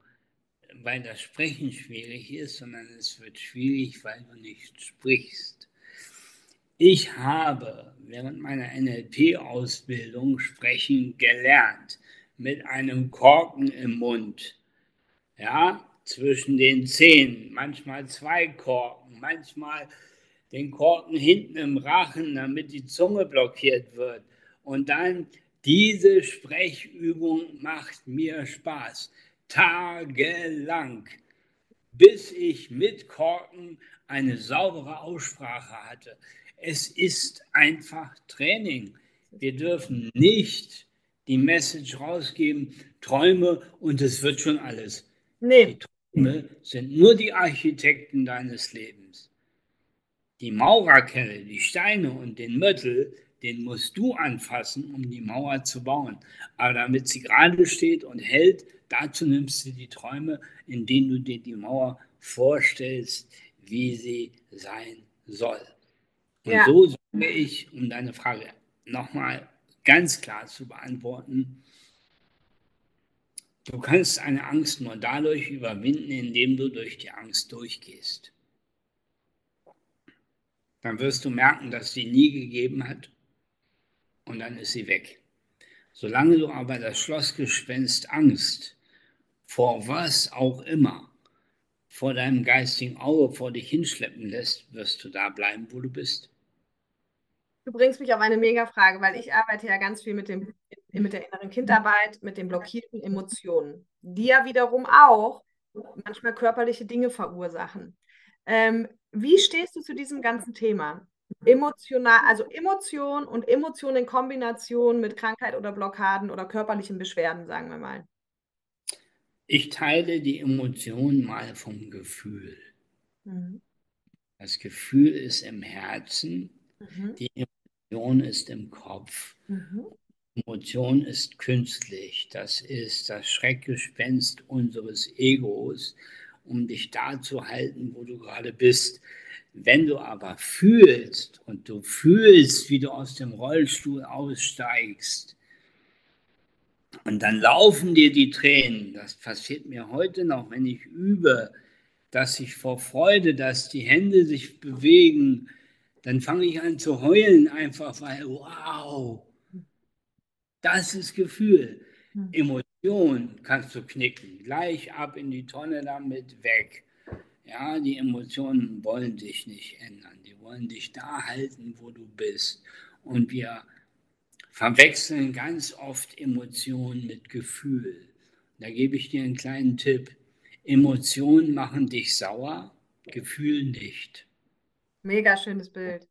weil das Sprechen schwierig ist, sondern es wird schwierig, weil du nicht sprichst. Ich habe während meiner NLP-Ausbildung sprechen gelernt mit einem Korken im Mund. Ja, zwischen den Zähnen, manchmal zwei Korken, manchmal den Korken hinten im Rachen, damit die Zunge blockiert wird. Und dann diese Sprechübung macht mir Spaß. Tagelang, bis ich mit Korken eine saubere Aussprache hatte. Es ist einfach Training. Wir dürfen nicht die Message rausgeben, Träume und es wird schon alles. Nee. Die Träume sind nur die Architekten deines Lebens. Die Maurerkelle, die Steine und den Mörtel, den musst du anfassen, um die Mauer zu bauen. Aber damit sie gerade steht und hält, dazu nimmst du die Träume, in denen du dir die Mauer vorstellst, wie sie sein soll. Und ja. so sage ich, um deine Frage nochmal ganz klar zu beantworten, du kannst eine Angst nur dadurch überwinden, indem du durch die Angst durchgehst. Dann wirst du merken, dass sie nie gegeben hat und dann ist sie weg. Solange du aber das Schlossgespenst Angst vor was auch immer vor deinem geistigen Auge vor dich hinschleppen lässt, wirst du da bleiben, wo du bist. Du bringst mich auf eine Mega-Frage, weil ich arbeite ja ganz viel mit, dem, mit der inneren Kindarbeit, mit den blockierten Emotionen, die ja wiederum auch manchmal körperliche Dinge verursachen. Ähm, wie stehst du zu diesem ganzen Thema? Emotional, also Emotion und Emotion in Kombination mit Krankheit oder Blockaden oder körperlichen Beschwerden, sagen wir mal. Ich teile die Emotion mal vom Gefühl. Mhm. Das Gefühl ist im Herzen, mhm. die Emotion ist im Kopf. Mhm. Emotion ist künstlich. Das ist das Schreckgespenst unseres Egos, um dich da zu halten, wo du gerade bist. Wenn du aber fühlst und du fühlst, wie du aus dem Rollstuhl aussteigst, und dann laufen dir die Tränen. Das passiert mir heute noch, wenn ich übe, dass ich vor Freude, dass die Hände sich bewegen, dann fange ich an zu heulen, einfach weil, wow, das ist Gefühl. Hm. Emotion kannst du knicken, gleich ab in die Tonne damit weg. Ja, die Emotionen wollen dich nicht ändern, die wollen dich da halten, wo du bist. Und wir verwechseln ganz oft Emotionen mit Gefühl. Da gebe ich dir einen kleinen Tipp. Emotionen machen dich sauer, Gefühl nicht. Mega schönes Bild.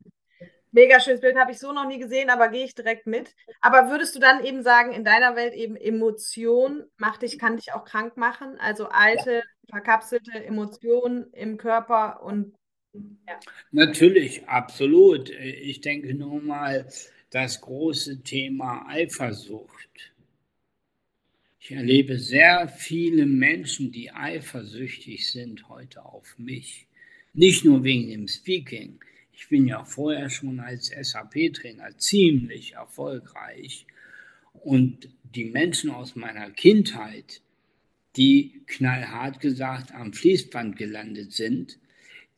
Mega schönes Bild, habe ich so noch nie gesehen, aber gehe ich direkt mit. Aber würdest du dann eben sagen, in deiner Welt eben Emotion macht dich, kann dich auch krank machen? Also alte, ja. verkapselte Emotionen im Körper und ja. Natürlich, absolut. Ich denke nur mal, das große Thema Eifersucht. Ich erlebe sehr viele Menschen, die eifersüchtig sind heute auf mich. Nicht nur wegen dem Speaking. Ich bin ja vorher schon als SAP-Trainer ziemlich erfolgreich. Und die Menschen aus meiner Kindheit, die knallhart gesagt am Fließband gelandet sind,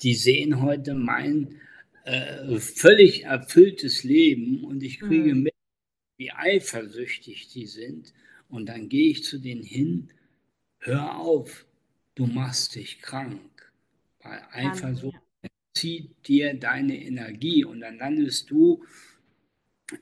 die sehen heute mein äh, völlig erfülltes Leben und ich kriege mhm. mit, wie eifersüchtig die sind. Und dann gehe ich zu denen hin, hör auf, du machst dich krank. Weil Eifersucht zieht dir deine Energie und dann landest du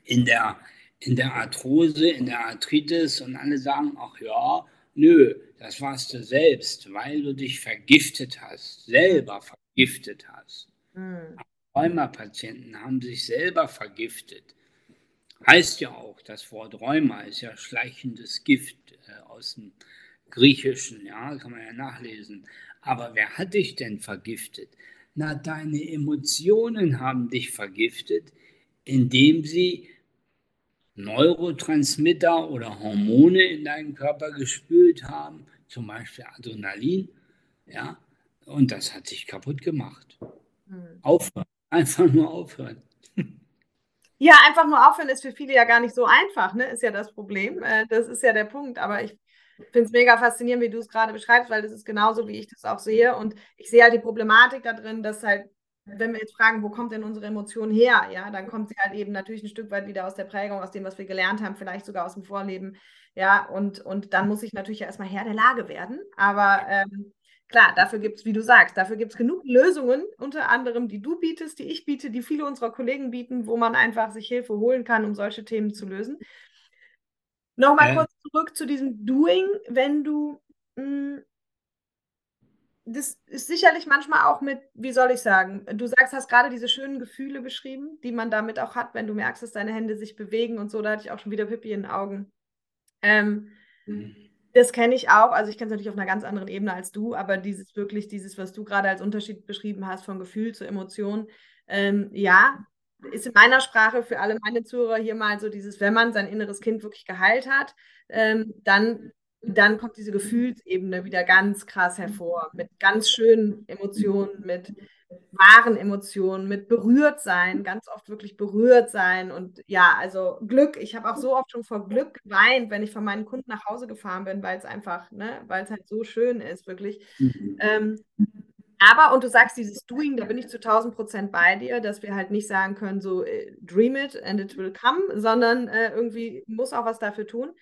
in der, in der Arthrose, in der Arthritis und alle sagen, ach ja, nö, das warst du selbst, weil du dich vergiftet hast, selber vergiftet hast. Mhm. Rheumapatienten haben sich selber vergiftet. Heißt ja auch, das Wort Rheuma ist ja schleichendes Gift äh, aus dem Griechischen, ja, kann man ja nachlesen. Aber wer hat dich denn vergiftet? Na, deine Emotionen haben dich vergiftet, indem sie Neurotransmitter oder Hormone in deinen Körper gespült haben, zum Beispiel Adrenalin, ja, und das hat dich kaputt gemacht. Hm. Aufhören, einfach nur aufhören. Ja, einfach nur aufhören ist für viele ja gar nicht so einfach, ne? Ist ja das Problem. Äh, das ist ja der Punkt. Aber ich finde es mega faszinierend, wie du es gerade beschreibst, weil das ist genauso, wie ich das auch sehe. Und ich sehe halt die Problematik da drin, dass halt, wenn wir jetzt fragen, wo kommt denn unsere Emotion her, ja, dann kommt sie halt eben natürlich ein Stück weit wieder aus der Prägung, aus dem, was wir gelernt haben, vielleicht sogar aus dem Vorleben. Ja, und, und dann muss ich natürlich erstmal Herr der Lage werden. Aber ähm, Klar, dafür gibt es, wie du sagst, dafür gibt es genug Lösungen, unter anderem, die du bietest, die ich biete, die viele unserer Kollegen bieten, wo man einfach sich Hilfe holen kann, um solche Themen zu lösen. Nochmal äh. kurz zurück zu diesem Doing, wenn du, mh, hm, das ist sicherlich manchmal auch mit, wie soll ich sagen, du sagst, hast gerade diese schönen Gefühle beschrieben, die man damit auch hat, wenn du merkst, dass deine Hände sich bewegen und so, da hatte ich auch schon wieder Pippi in den Augen. Ähm, mhm das kenne ich auch. Also ich kenne es natürlich auf einer ganz anderen Ebene als du, aber dieses wirklich, dieses, was du gerade als Unterschied beschrieben hast, von Gefühl zu Emotion, ähm, ja, ist in meiner Sprache für alle meine Zuhörer hier mal so dieses, wenn man sein inneres Kind wirklich geheilt hat, ähm, dann, dann kommt diese Gefühlsebene wieder ganz krass hervor, mit ganz schönen Emotionen, mit wahren Emotionen, mit berührt sein, ganz oft wirklich berührt sein und ja, also Glück. Ich habe auch so oft schon vor Glück geweint, wenn ich von meinen Kunden nach Hause gefahren bin, weil es einfach, ne, weil es halt so schön ist, wirklich. Mhm. Ähm, aber, und du sagst dieses Doing, da bin ich zu 1000 Prozent bei dir, dass wir halt nicht sagen können, so äh, dream it and it will come, sondern äh, irgendwie muss auch was dafür tun.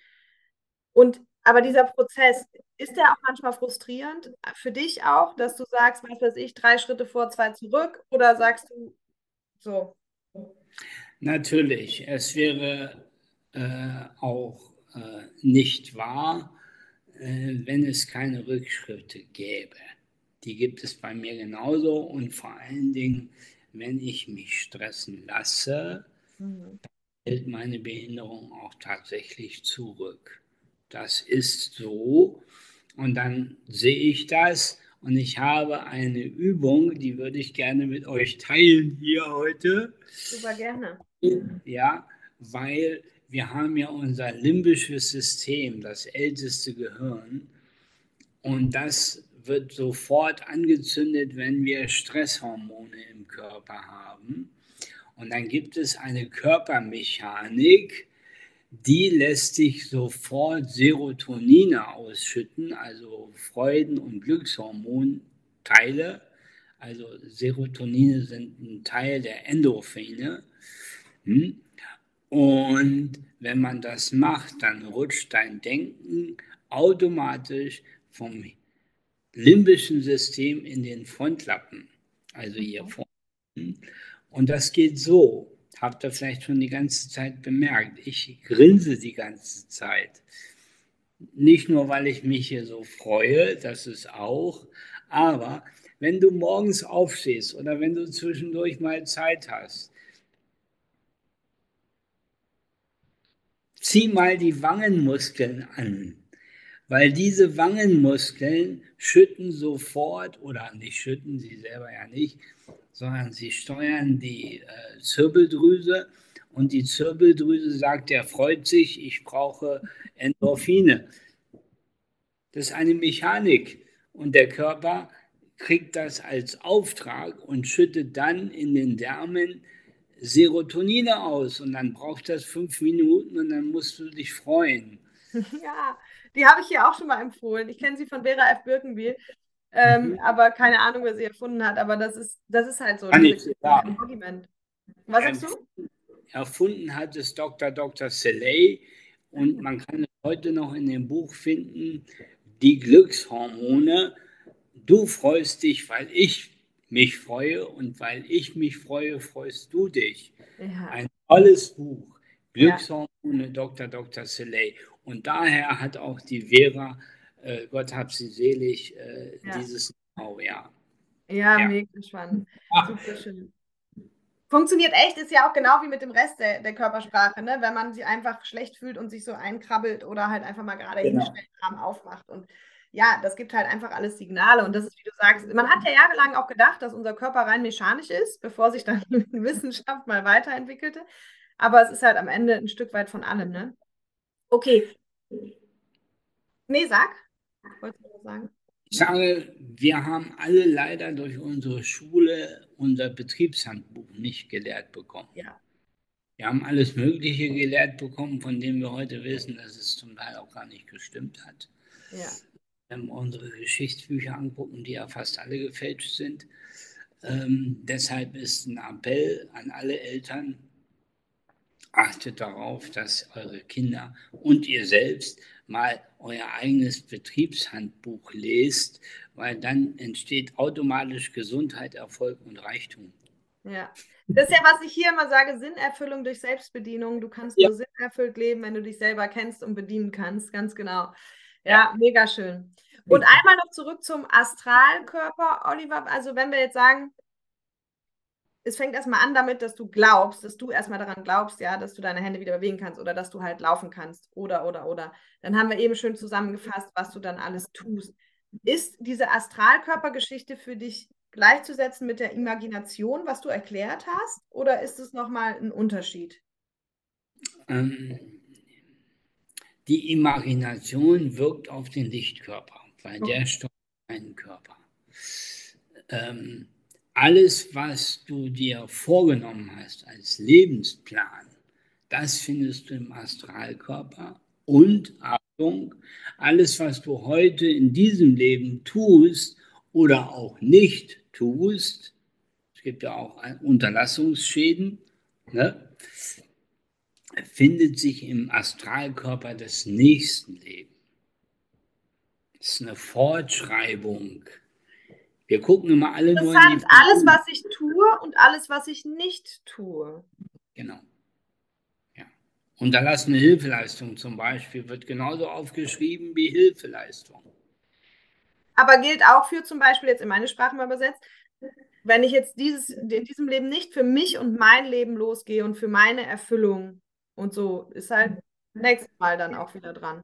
Und aber dieser Prozess, ist der auch manchmal frustrierend für dich auch, dass du sagst, was weiß ich, drei Schritte vor, zwei zurück? Oder sagst du so? Natürlich, es wäre äh, auch äh, nicht wahr, äh, wenn es keine Rückschritte gäbe. Die gibt es bei mir genauso und vor allen Dingen, wenn ich mich stressen lasse, mhm. hält meine Behinderung auch tatsächlich zurück. Das ist so und dann sehe ich das und ich habe eine Übung, die würde ich gerne mit euch teilen hier heute. Super gerne. Ja, weil wir haben ja unser limbisches System, das älteste Gehirn. Und das wird sofort angezündet, wenn wir Stresshormone im Körper haben. Und dann gibt es eine Körpermechanik, die lässt sich sofort Serotonine ausschütten, also Freuden- und Glückshormonteile. Also Serotonine sind ein Teil der Endorphine. Hm? Und wenn man das macht, dann rutscht dein Denken automatisch vom limbischen System in den Frontlappen, also hier mhm. vorne. Und das geht so habt ihr vielleicht schon die ganze Zeit bemerkt. Ich grinse die ganze Zeit. Nicht nur, weil ich mich hier so freue, das ist auch, aber wenn du morgens aufstehst oder wenn du zwischendurch mal Zeit hast, zieh mal die Wangenmuskeln an, weil diese Wangenmuskeln schütten sofort, oder nicht schütten sie selber ja nicht, sondern sie steuern die äh, Zirbeldrüse und die Zirbeldrüse sagt, er freut sich, ich brauche Endorphine. Das ist eine Mechanik und der Körper kriegt das als Auftrag und schüttet dann in den Därmen Serotonine aus und dann braucht das fünf Minuten und dann musst du dich freuen. Ja, die habe ich hier auch schon mal empfohlen. Ich kenne sie von Vera F. Birkenbiel. Ähm, mhm. Aber keine Ahnung, wer sie erfunden hat. Aber das ist, das ist halt so. Ich sagen. Was sagst du? Erfunden hat es Dr. Dr. Seley und man kann es heute noch in dem Buch finden, die Glückshormone. Du freust dich, weil ich mich freue und weil ich mich freue, freust du dich. Ja. Ein tolles Buch. Glückshormone, ja. Dr. Dr. Seley. Und daher hat auch die Vera, äh, Gott hab sie selig, äh, ja. dieses Know, ja. Ja, mega spannend. Super schön. Funktioniert echt, ist ja auch genau wie mit dem Rest der, der Körpersprache, ne? wenn man sich einfach schlecht fühlt und sich so einkrabbelt oder halt einfach mal gerade genau. hinstellt, Arm aufmacht. Und ja, das gibt halt einfach alles Signale. Und das ist, wie du sagst, man hat ja jahrelang auch gedacht, dass unser Körper rein mechanisch ist, bevor sich dann die Wissenschaft mal weiterentwickelte. Aber es ist halt am Ende ein Stück weit von allem, ne? Okay. Nee, sag. Wolltest du was sagen? Ich sage, wir haben alle leider durch unsere Schule unser Betriebshandbuch nicht gelehrt bekommen. Ja. Wir haben alles Mögliche gelehrt bekommen, von dem wir heute wissen, dass es zum Teil auch gar nicht gestimmt hat. Ja. Wenn wir unsere Geschichtsbücher angucken, die ja fast alle gefälscht sind. Ähm, deshalb ist ein Appell an alle Eltern, achtet darauf, dass eure Kinder und ihr selbst mal euer eigenes Betriebshandbuch lest, weil dann entsteht automatisch Gesundheit, Erfolg und Reichtum. Ja, das ist ja, was ich hier immer sage, Sinnerfüllung durch Selbstbedienung. Du kannst ja. nur sinnerfüllt leben, wenn du dich selber kennst und bedienen kannst, ganz genau. Ja, mega schön. Und einmal noch zurück zum Astralkörper, Oliver. Also wenn wir jetzt sagen, es fängt erstmal an damit, dass du glaubst, dass du erstmal daran glaubst, ja, dass du deine Hände wieder bewegen kannst oder dass du halt laufen kannst oder, oder, oder. Dann haben wir eben schön zusammengefasst, was du dann alles tust. Ist diese Astralkörpergeschichte für dich gleichzusetzen mit der Imagination, was du erklärt hast, oder ist es nochmal ein Unterschied? Ähm, die Imagination wirkt auf den Lichtkörper, weil okay. der steuert einen Körper. Ähm, alles, was du dir vorgenommen hast als Lebensplan, das findest du im Astralkörper. Und, Achtung, alles, was du heute in diesem Leben tust oder auch nicht tust, es gibt ja auch Unterlassungsschäden, ne, findet sich im Astralkörper des nächsten Lebens. Das ist eine Fortschreibung wir gucken immer alle nur. Das heißt, alles, was ich tue und alles, was ich nicht tue. Genau. Ja. Unterlassene Hilfeleistung zum Beispiel wird genauso aufgeschrieben wie Hilfeleistung. Aber gilt auch für zum Beispiel jetzt in meine Sprache mal übersetzt, wenn ich jetzt dieses, in diesem Leben nicht für mich und mein Leben losgehe und für meine Erfüllung und so, ist halt nächstes Mal dann auch wieder dran.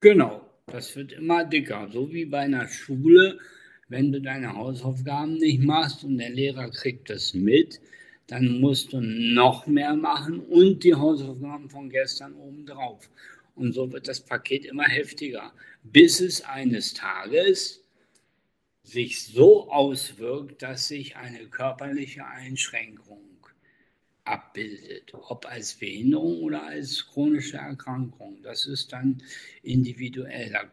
Genau, das wird immer dicker. So wie bei einer Schule wenn du deine Hausaufgaben nicht machst und der Lehrer kriegt das mit, dann musst du noch mehr machen und die Hausaufgaben von gestern obendrauf. Und so wird das Paket immer heftiger, bis es eines Tages sich so auswirkt, dass sich eine körperliche Einschränkung abbildet, ob als Behinderung oder als chronische Erkrankung. Das ist dann individuell. Da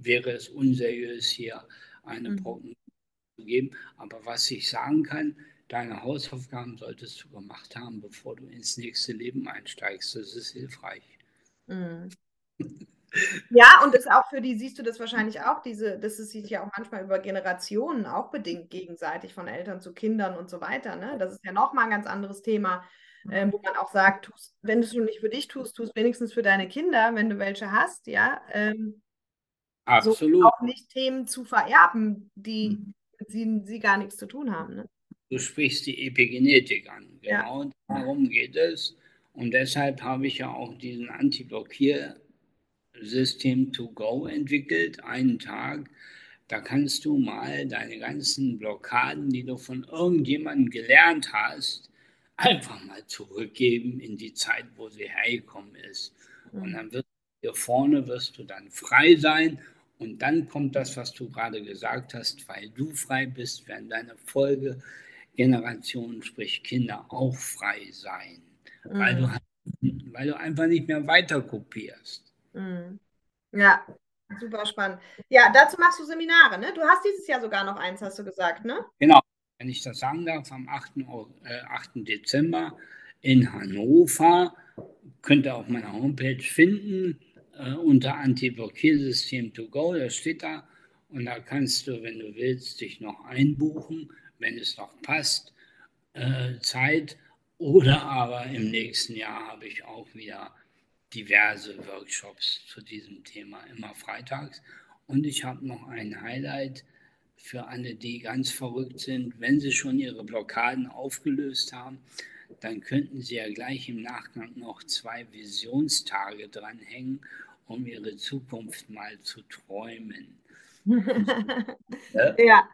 wäre es unseriös hier eine mhm. Prognose zu geben. Aber was ich sagen kann, deine Hausaufgaben solltest du gemacht haben, bevor du ins nächste Leben einsteigst. Das ist hilfreich. Mhm. Ja, und das auch für die, siehst du das wahrscheinlich auch, diese, das ist sich ja auch manchmal über Generationen auch bedingt gegenseitig von Eltern zu Kindern und so weiter. Ne? Das ist ja nochmal ein ganz anderes Thema, äh, wo man auch sagt, tust, wenn du es nicht für dich tust, tust wenigstens für deine Kinder, wenn du welche hast, ja. Ähm, Absolut. So auch nicht Themen zu vererben, die mhm. mit sie, sie gar nichts zu tun haben. Ne? Du sprichst die Epigenetik an. Genau ja. darum geht es. Und deshalb habe ich ja auch diesen Anti-Blockier-System to go entwickelt, einen Tag. Da kannst du mal deine ganzen Blockaden, die du von irgendjemandem gelernt hast, einfach mal zurückgeben in die Zeit, wo sie hergekommen ist. Und mhm. dann wird hier vorne wirst du dann frei sein und dann kommt das, was du gerade gesagt hast, weil du frei bist, werden deine Folgegenerationen, sprich Kinder, auch frei sein. Mhm. Weil, du, mhm. weil du einfach nicht mehr weiter kopierst. Mhm. Ja, Super spannend. Ja, dazu machst du Seminare, ne? Du hast dieses Jahr sogar noch eins, hast du gesagt, ne? Genau, wenn ich das sagen darf, am 8. Äh, 8. Dezember in Hannover. Könnt ihr auf meiner Homepage finden, äh, unter Anti-Blockiersystem to go, das steht da. Und da kannst du, wenn du willst, dich noch einbuchen, wenn es noch passt, äh, Zeit. Oder aber im nächsten Jahr habe ich auch wieder diverse Workshops zu diesem Thema, immer freitags. Und ich habe noch ein Highlight für alle, die ganz verrückt sind. Wenn sie schon ihre Blockaden aufgelöst haben, dann könnten sie ja gleich im Nachgang noch zwei Visionstage dranhängen, um ihre Zukunft mal zu träumen. ja.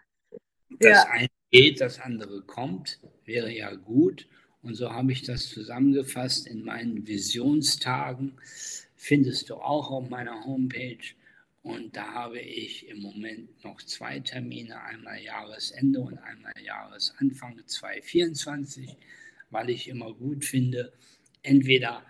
Das ja. eine geht, das andere kommt, wäre ja gut. Und so habe ich das zusammengefasst in meinen Visionstagen. Findest du auch auf meiner Homepage. Und da habe ich im Moment noch zwei Termine, einmal Jahresende und einmal Jahresanfang 2024, weil ich immer gut finde, entweder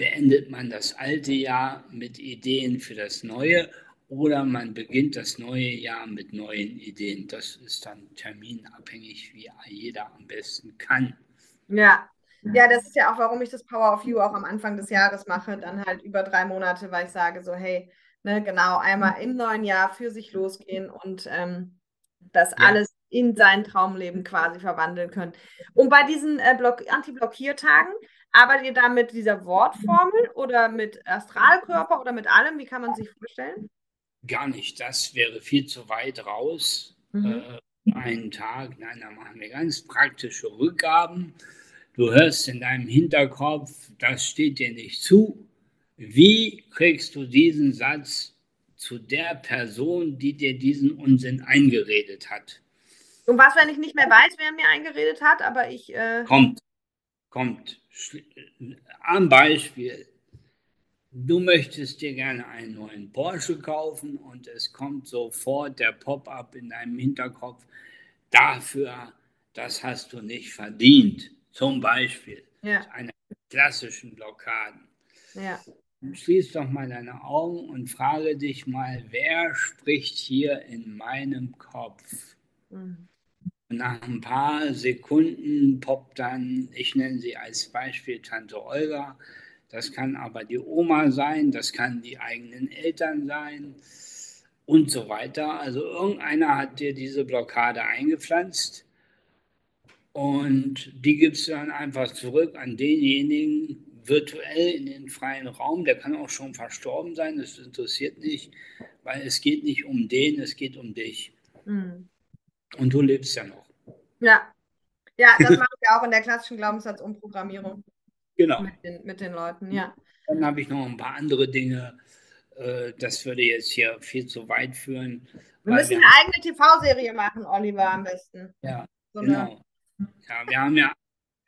beendet man das alte Jahr mit Ideen für das neue oder man beginnt das neue Jahr mit neuen Ideen. Das ist dann terminabhängig, wie jeder am besten kann. Ja. Ja, das ist ja auch, warum ich das Power of You auch am Anfang des Jahres mache, dann halt über drei Monate, weil ich sage so, hey, ne, genau, einmal im neuen Jahr für sich losgehen und ähm, das ja. alles in sein Traumleben quasi verwandeln können. Und bei diesen äh, Anti-Blockiertagen, arbeitet ihr da mit dieser Wortformel oder mit Astralkörper oder mit allem? Wie kann man sich vorstellen? Gar nicht, das wäre viel zu weit raus. Mhm. Äh, einen Tag, nein, da machen wir ganz praktische Rückgaben. Du hörst in deinem Hinterkopf, das steht dir nicht zu. Wie kriegst du diesen Satz zu der Person, die dir diesen Unsinn eingeredet hat? Und was, wenn ich nicht mehr weiß, wer mir eingeredet hat, aber ich. Äh... Kommt, kommt. Am Beispiel, du möchtest dir gerne einen neuen Porsche kaufen und es kommt sofort der Pop-up in deinem Hinterkopf, dafür, das hast du nicht verdient. Zum Beispiel ja. eine klassischen Blockaden. Ja. Schließ doch mal deine Augen und frage dich mal, wer spricht hier in meinem Kopf? Mhm. Nach ein paar Sekunden poppt dann, ich nenne sie als Beispiel Tante Olga, das kann aber die Oma sein, das kann die eigenen Eltern sein und so weiter. Also irgendeiner hat dir diese Blockade eingepflanzt und die gibst du dann einfach zurück an denjenigen virtuell in den freien Raum. Der kann auch schon verstorben sein, das interessiert nicht, weil es geht nicht um den, es geht um dich. Mhm. Und du lebst ja noch. Ja, ja das mache ich auch in der klassischen Glaubenssatzumprogrammierung. Genau. Mit den, mit den Leuten, ja. Dann habe ich noch ein paar andere Dinge. Äh, das würde jetzt hier viel zu weit führen. Wir müssen wir eine eigene TV-Serie machen, Oliver, am besten. Ja, so genau. Ja, wir haben ja,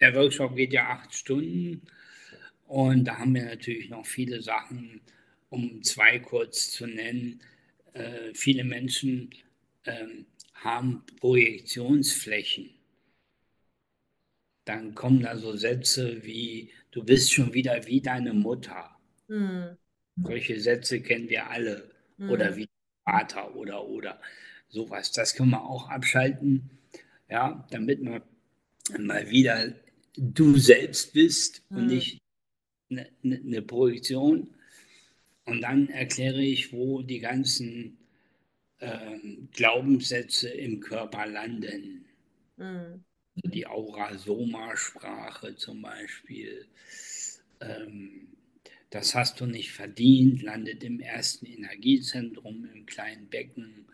der Workshop geht ja acht Stunden und da haben wir natürlich noch viele Sachen, um zwei kurz zu nennen. Äh, viele Menschen ähm, haben Projektionsflächen. Dann kommen da so Sätze wie, du bist schon wieder wie deine Mutter. Mhm. Solche Sätze kennen wir alle. Mhm. Oder wie Vater oder oder sowas. Das können wir auch abschalten, ja, damit man mal wieder du selbst bist mhm. und nicht eine, eine, eine Projektion. Und dann erkläre ich, wo die ganzen Glaubenssätze im Körper landen. Mhm. Die Aura-Soma-Sprache zum Beispiel. Ähm, das hast du nicht verdient, landet im ersten Energiezentrum, im kleinen Becken.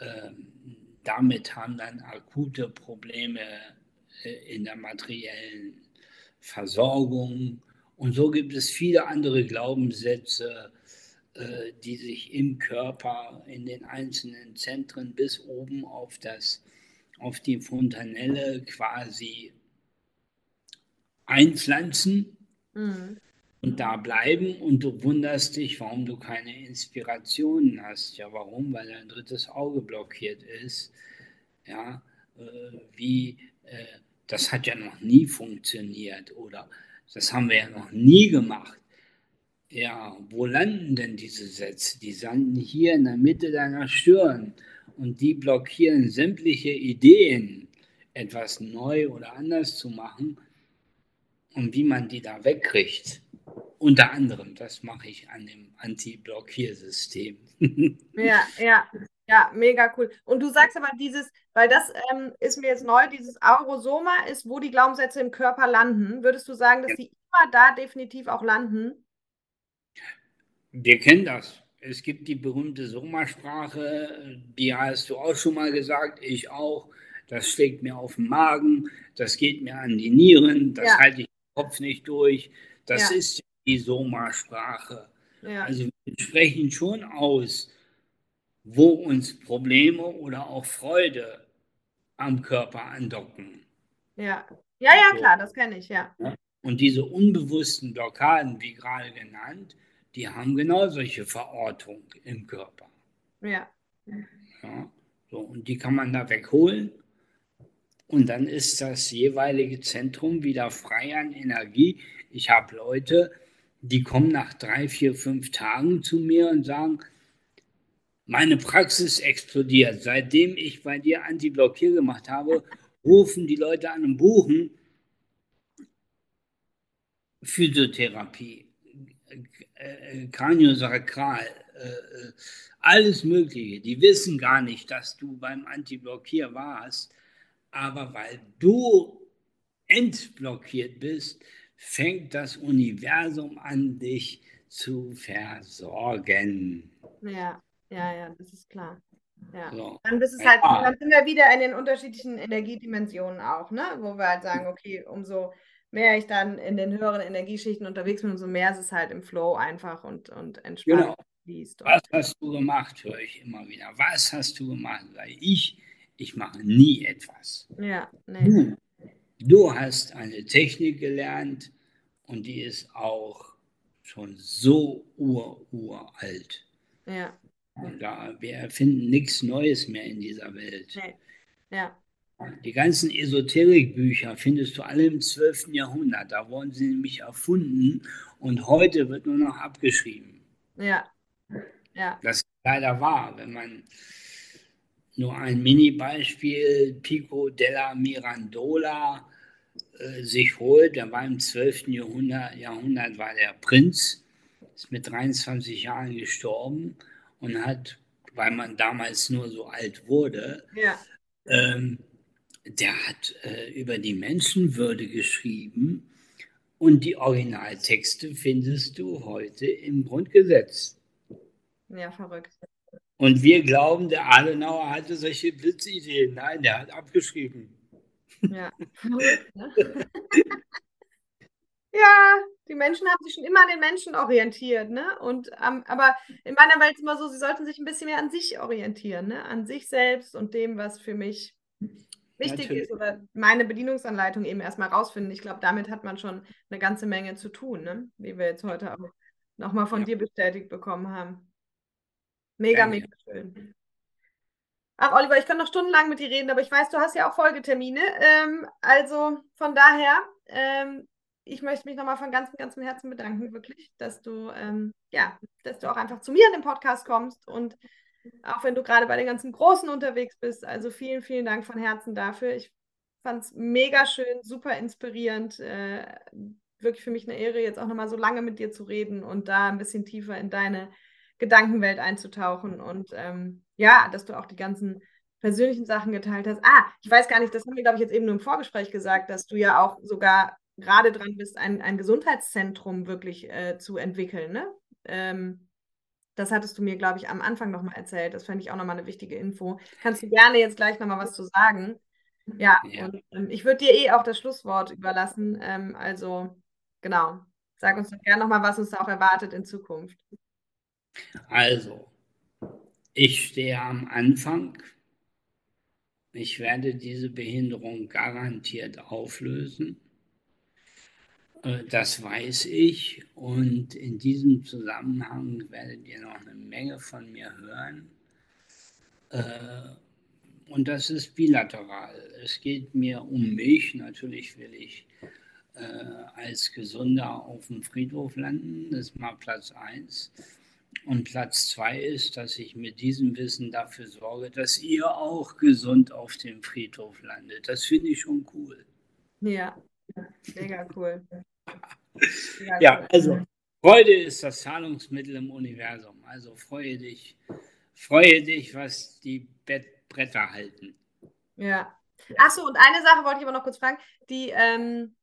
Ähm, damit haben dann akute Probleme äh, in der materiellen Versorgung. Und so gibt es viele andere Glaubenssätze, die sich im Körper in den einzelnen Zentren bis oben auf, das, auf die Fontanelle quasi einpflanzen mhm. und da bleiben und du wunderst dich, warum du keine Inspirationen hast. Ja, warum? Weil dein drittes Auge blockiert ist. Ja, äh, wie, äh, das hat ja noch nie funktioniert oder das haben wir ja noch nie gemacht ja, wo landen denn diese Sätze? Die landen hier in der Mitte deiner Stirn und die blockieren sämtliche Ideen, etwas neu oder anders zu machen und wie man die da wegkriegt. Unter anderem, das mache ich an dem Anti-Blockiersystem. ja, ja, ja, mega cool. Und du sagst aber dieses, weil das ähm, ist mir jetzt neu, dieses Aurosoma ist, wo die Glaubenssätze im Körper landen. Würdest du sagen, dass die immer da definitiv auch landen? Wir kennen das. Es gibt die berühmte Soma-Sprache, die hast du auch schon mal gesagt, ich auch. Das schlägt mir auf den Magen, das geht mir an die Nieren, das ja. halte ich den Kopf nicht durch. Das ja. ist die Soma-Sprache. Ja. Also wir sprechen schon aus, wo uns Probleme oder auch Freude am Körper andocken. Ja, ja, ja, so. klar, das kenne ich, ja. Und diese unbewussten Blockaden, wie gerade genannt, die haben genau solche Verortung im Körper. Ja. ja. So, und die kann man da wegholen. Und dann ist das jeweilige Zentrum wieder frei an Energie. Ich habe Leute, die kommen nach drei, vier, fünf Tagen zu mir und sagen, meine Praxis explodiert. Seitdem ich bei dir Anti-Blockier gemacht habe, rufen die Leute an und buchen Physiotherapie, äh, Kraniosakral, äh, alles Mögliche. Die wissen gar nicht, dass du beim Anti-Blockier warst, aber weil du entblockiert bist, fängt das Universum an, dich zu versorgen. Ja, ja, ja, das ist klar. Ja. So. Dann, ist es halt, ja. dann sind wir wieder in den unterschiedlichen Energiedimensionen auch, ne? wo wir halt sagen, okay, umso mehr ich dann in den höheren Energieschichten unterwegs bin, umso mehr ist es halt im Flow einfach und, und entspannt genau. fließt. Was hast du gemacht, höre ich immer wieder. Was hast du gemacht? Weil ich, ich mache nie etwas. Ja, nee. Du Du hast eine Technik gelernt und die ist auch schon so ur-uralt. Ja. Und da, wir erfinden nichts Neues mehr in dieser Welt. Nee. Ja. Die ganzen Esoterikbücher findest du alle im 12. Jahrhundert. Da wurden sie nämlich erfunden und heute wird nur noch abgeschrieben. Ja. ja. Das ist leider wahr, wenn man nur ein Mini-Beispiel, Pico della Mirandola äh, sich holt. Der war im 12. Jahrhundert, Jahrhundert war der Prinz, ist mit 23 Jahren gestorben und hat, weil man damals nur so alt wurde, ja. ähm, der hat äh, über die Menschenwürde geschrieben und die Originaltexte findest du heute im Grundgesetz. Ja, verrückt. Und wir glauben, der Adenauer hatte solche Blitzideen. Nein, der hat abgeschrieben. Ja, verrückt, ne? Ja, die Menschen haben sich schon immer an den Menschen orientiert, ne? Und ähm, aber in meiner Welt ist immer so, sie sollten sich ein bisschen mehr an sich orientieren, ne? An sich selbst und dem, was für mich wichtig Natürlich. ist oder meine Bedienungsanleitung eben erstmal rausfinden. Ich glaube, damit hat man schon eine ganze Menge zu tun, ne? Wie wir jetzt heute auch nochmal von ja. dir bestätigt bekommen haben. Mega, Gerne. mega schön. Ach, Oliver, ich kann noch stundenlang mit dir reden, aber ich weiß, du hast ja auch Folgetermine. Ähm, also von daher, ähm, ich möchte mich nochmal von ganzem, ganzem Herzen bedanken, wirklich, dass du, ähm, ja, dass du auch einfach zu mir in den Podcast kommst und auch wenn du gerade bei den ganzen Großen unterwegs bist. Also vielen, vielen Dank von Herzen dafür. Ich fand es mega schön, super inspirierend. Äh, wirklich für mich eine Ehre, jetzt auch nochmal so lange mit dir zu reden und da ein bisschen tiefer in deine Gedankenwelt einzutauchen und ähm, ja, dass du auch die ganzen persönlichen Sachen geteilt hast. Ah, ich weiß gar nicht, das haben wir, glaube ich, jetzt eben nur im Vorgespräch gesagt, dass du ja auch sogar gerade dran bist, ein, ein Gesundheitszentrum wirklich äh, zu entwickeln. Ne? Ähm, das hattest du mir, glaube ich, am Anfang nochmal erzählt. Das fände ich auch nochmal eine wichtige Info. Kannst du gerne jetzt gleich nochmal was zu sagen? Ja, ja. und ähm, ich würde dir eh auch das Schlusswort überlassen. Ähm, also, genau. Sag uns doch gerne nochmal, was uns da auch erwartet in Zukunft. Also, ich stehe am Anfang. Ich werde diese Behinderung garantiert auflösen. Äh, das weiß ich und in diesem Zusammenhang werdet ihr noch eine Menge von mir hören. Äh, und das ist bilateral. Es geht mir um mich. Natürlich will ich äh, als Gesunder auf dem Friedhof landen. Das ist mal Platz 1. Und Platz 2 ist, dass ich mit diesem Wissen dafür sorge, dass ihr auch gesund auf dem Friedhof landet. Das finde ich schon cool. Ja, mega cool. Mega ja, cool. also Freude ist das Zahlungsmittel im Universum. Also freue dich, freue dich, was die Bretter halten. Ja. Achso, und eine Sache wollte ich aber noch kurz fragen. Die, ähm,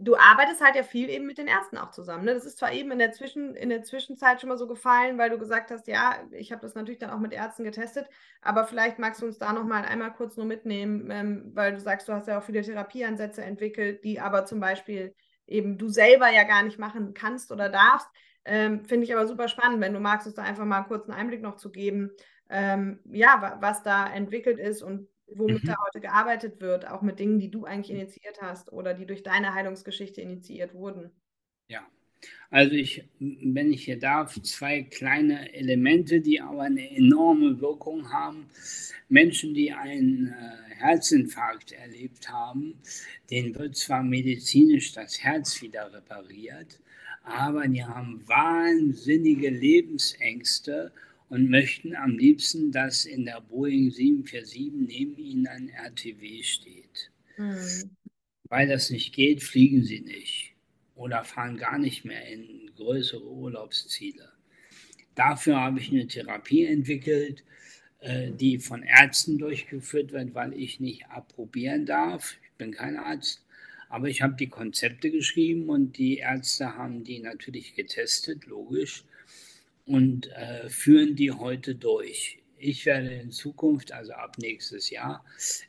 du arbeitest halt ja viel eben mit den Ärzten auch zusammen. Ne? Das ist zwar eben in der, Zwischen, in der Zwischenzeit schon mal so gefallen, weil du gesagt hast, ja, ich habe das natürlich dann auch mit Ärzten getestet, aber vielleicht magst du uns da nochmal einmal kurz nur mitnehmen, ähm, weil du sagst, du hast ja auch viele Therapieansätze entwickelt, die aber zum Beispiel eben du selber ja gar nicht machen kannst oder darfst. Ähm, Finde ich aber super spannend, wenn du magst, uns da einfach mal kurz einen Einblick noch zu geben, ähm, ja, was da entwickelt ist und womit mhm. da heute gearbeitet wird, auch mit Dingen, die du eigentlich initiiert hast oder die durch deine Heilungsgeschichte initiiert wurden. Ja, also ich, wenn ich hier darf, zwei kleine Elemente, die aber eine enorme Wirkung haben. Menschen, die einen äh, Herzinfarkt erlebt haben, denen wird zwar medizinisch das Herz wieder repariert, aber die haben wahnsinnige Lebensängste und möchten am liebsten, dass in der Boeing 747 neben ihnen ein RTW steht. Mhm. Weil das nicht geht, fliegen sie nicht oder fahren gar nicht mehr in größere Urlaubsziele. Dafür habe ich eine Therapie entwickelt, äh, die von Ärzten durchgeführt wird, weil ich nicht approbieren darf. Ich bin kein Arzt, aber ich habe die Konzepte geschrieben und die Ärzte haben die natürlich getestet, logisch und äh, führen die heute durch. Ich werde in Zukunft, also ab nächstes Jahr,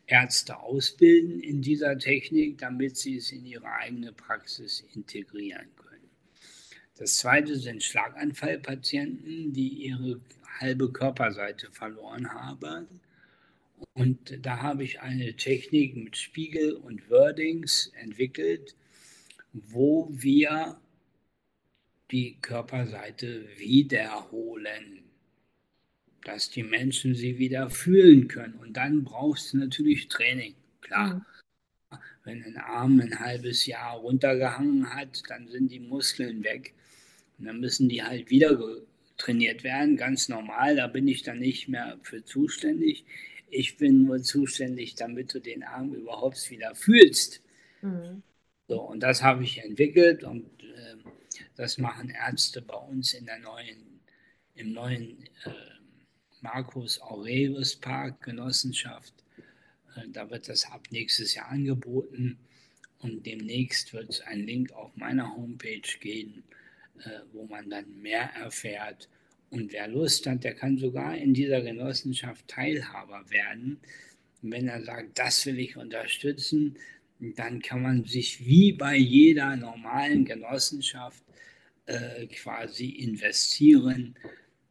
Ärzte ausbilden in dieser Technik, damit sie es in ihre eigene Praxis integrieren können. Das zweite sind Schlaganfallpatienten, die ihre halbe Körperseite verloren haben. Und da habe ich eine Technik mit Spiegel und Wordings entwickelt, wo wir die Körperseite wiederholen, dass die Menschen sie wieder fühlen können. Und dann brauchst du natürlich Training, klar. Mhm. Wenn ein Arm ein halbes Jahr runtergehangen hat, dann sind die Muskeln weg. Und dann müssen die halt wieder trainiert werden, ganz normal. Da bin ich dann nicht mehr für zuständig. Ich bin nur zuständig, damit du den Arm überhaupt wieder fühlst. Mhm. So, und das habe ich entwickelt und das machen Ärzte bei uns in der neuen, im neuen äh, Markus Aurelius Park Genossenschaft. Äh, da wird das ab nächstes Jahr angeboten und demnächst wird es einen Link auf meiner Homepage geben, äh, wo man dann mehr erfährt. Und wer Lust hat, der kann sogar in dieser Genossenschaft Teilhaber werden. wenn er sagt, das will ich unterstützen, dann kann man sich wie bei jeder normalen Genossenschaft äh, quasi investieren.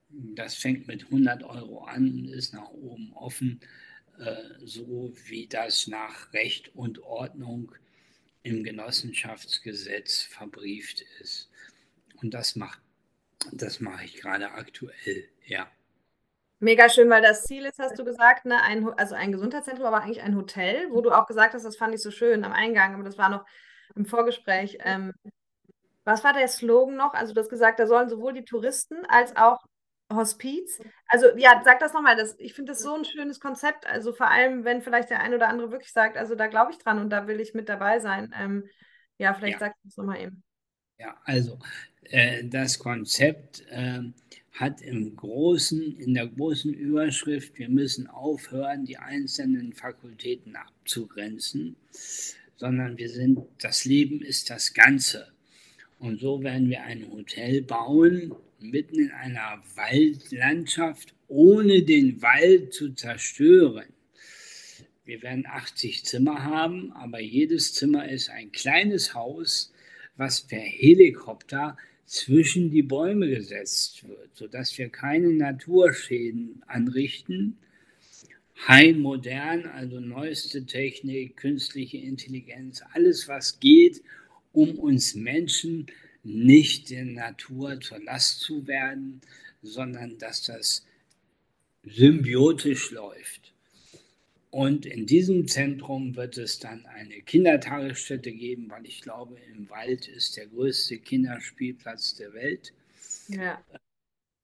Das fängt mit 100 Euro an, ist nach oben offen, äh, so wie das nach Recht und Ordnung im Genossenschaftsgesetz verbrieft ist. Und das macht, das mache ich gerade aktuell, ja. Mega schön, weil das Ziel ist, hast du gesagt, ne, ein, also ein Gesundheitszentrum, aber eigentlich ein Hotel, wo du auch gesagt hast, das fand ich so schön am Eingang, aber das war noch im Vorgespräch, ähm, was war der Slogan noch? Also du hast gesagt, da sollen sowohl die Touristen als auch Hospiz. Also ja, sag das nochmal. Das, ich finde das so ein schönes Konzept. Also vor allem, wenn vielleicht der ein oder andere wirklich sagt, also da glaube ich dran und da will ich mit dabei sein. Ähm, ja, vielleicht ja. sagst du es nochmal eben. Ja, also äh, das Konzept äh, hat im großen, in der großen Überschrift, wir müssen aufhören, die einzelnen Fakultäten abzugrenzen, sondern wir sind, das Leben ist das Ganze. Und so werden wir ein Hotel bauen, mitten in einer Waldlandschaft, ohne den Wald zu zerstören. Wir werden 80 Zimmer haben, aber jedes Zimmer ist ein kleines Haus, was per Helikopter zwischen die Bäume gesetzt wird, sodass wir keine Naturschäden anrichten. High modern, also neueste Technik, künstliche Intelligenz, alles was geht, um uns Menschen nicht der Natur zur Last zu werden, sondern dass das symbiotisch läuft. Und in diesem Zentrum wird es dann eine Kindertagesstätte geben, weil ich glaube, im Wald ist der größte Kinderspielplatz der Welt. Ja.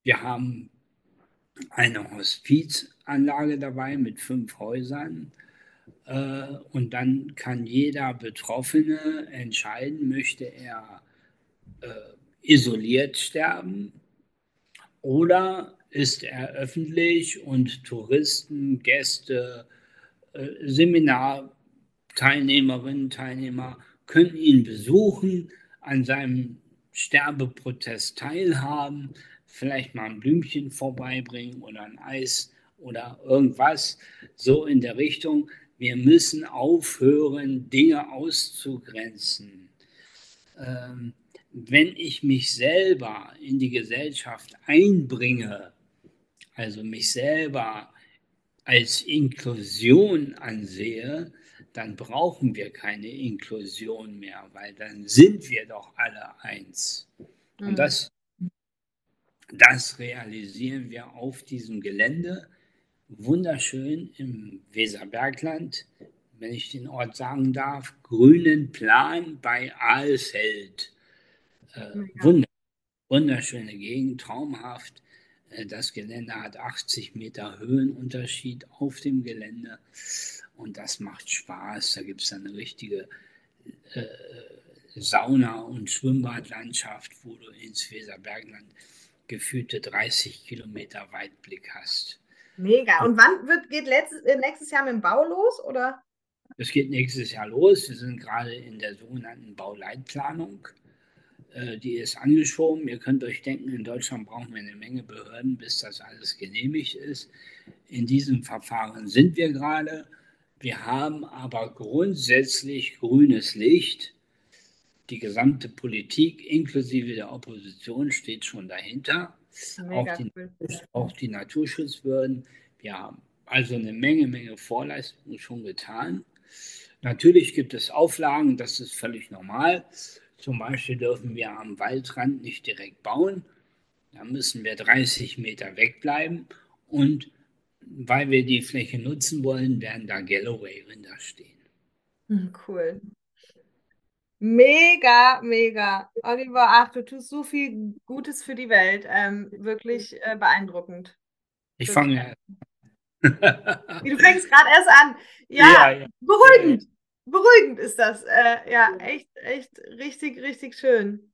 Wir haben eine Hospizanlage dabei mit fünf Häusern. Äh, und dann kann jeder Betroffene entscheiden, möchte er äh, isoliert sterben oder ist er öffentlich und Touristen, Gäste, äh, Seminarteilnehmerinnen, Teilnehmer können ihn besuchen, an seinem Sterbeprotest teilhaben, vielleicht mal ein Blümchen vorbeibringen oder ein Eis oder irgendwas, so in der Richtung. Wir müssen aufhören, Dinge auszugrenzen. Ähm, wenn ich mich selber in die Gesellschaft einbringe, also mich selber als Inklusion ansehe, dann brauchen wir keine Inklusion mehr, weil dann sind wir doch alle eins. Mhm. Und das, das realisieren wir auf diesem Gelände. Wunderschön im Weserbergland, wenn ich den Ort sagen darf, grünen Plan bei Aalfeld. Äh, wunderschöne Gegend, traumhaft. Äh, das Gelände hat 80 Meter Höhenunterschied auf dem Gelände und das macht Spaß. Da gibt es eine richtige äh, Sauna- und Schwimmbadlandschaft, wo du ins Weserbergland gefühlte 30 Kilometer Weitblick hast. Mega. Und wann wird, geht letztes, äh, nächstes Jahr mit dem Bau los? Oder? Es geht nächstes Jahr los. Wir sind gerade in der sogenannten Bauleitplanung. Äh, die ist angeschoben. Ihr könnt euch denken, in Deutschland brauchen wir eine Menge Behörden, bis das alles genehmigt ist. In diesem Verfahren sind wir gerade. Wir haben aber grundsätzlich grünes Licht. Die gesamte Politik inklusive der Opposition steht schon dahinter. Auch die, auch die Naturschutzbehörden. Wir haben also eine Menge, Menge Vorleistungen schon getan. Natürlich gibt es Auflagen, das ist völlig normal. Zum Beispiel dürfen wir am Waldrand nicht direkt bauen. Da müssen wir 30 Meter wegbleiben. Und weil wir die Fläche nutzen wollen, werden da Galloway-Rinder stehen. Hm, cool. Mega, mega. Oliver, ach, du tust so viel Gutes für die Welt. Ähm, wirklich äh, beeindruckend. Ich fange ja. Du fängst gerade erst an. Ja, ja, ja. beruhigend beruhigend ist das. Äh, ja, echt, echt richtig, richtig schön.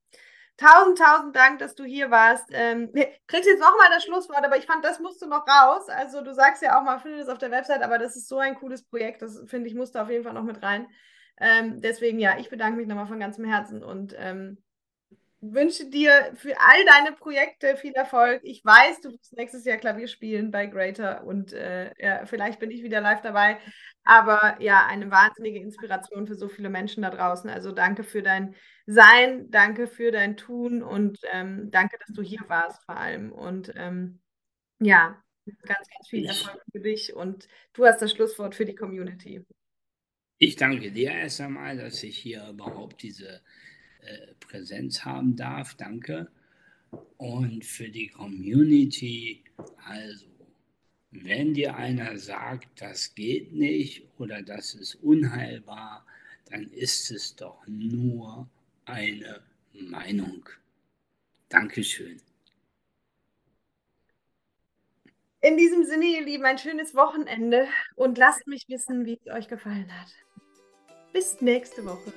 Tausend, tausend Dank, dass du hier warst. Ähm, kriegst jetzt nochmal das Schlusswort, aber ich fand, das musst du noch raus. Also du sagst ja auch mal, finde das auf der Website, aber das ist so ein cooles Projekt, das finde ich, musste auf jeden Fall noch mit rein. Ähm, deswegen, ja, ich bedanke mich nochmal von ganzem Herzen und ähm, wünsche dir für all deine Projekte viel Erfolg. Ich weiß, du wirst nächstes Jahr Klavier spielen bei Greater und äh, ja, vielleicht bin ich wieder live dabei. Aber ja, eine wahnsinnige Inspiration für so viele Menschen da draußen. Also danke für dein Sein, danke für dein Tun und ähm, danke, dass du hier warst vor allem. Und ähm, ja, ganz, ganz viel Erfolg für dich und du hast das Schlusswort für die Community. Ich danke dir erst einmal, dass ich hier überhaupt diese äh, Präsenz haben darf. Danke. Und für die Community, also, wenn dir einer sagt, das geht nicht oder das ist unheilbar, dann ist es doch nur eine Meinung. Dankeschön. In diesem Sinne, ihr Lieben, ein schönes Wochenende und lasst mich wissen, wie es euch gefallen hat. Bis nächste Woche.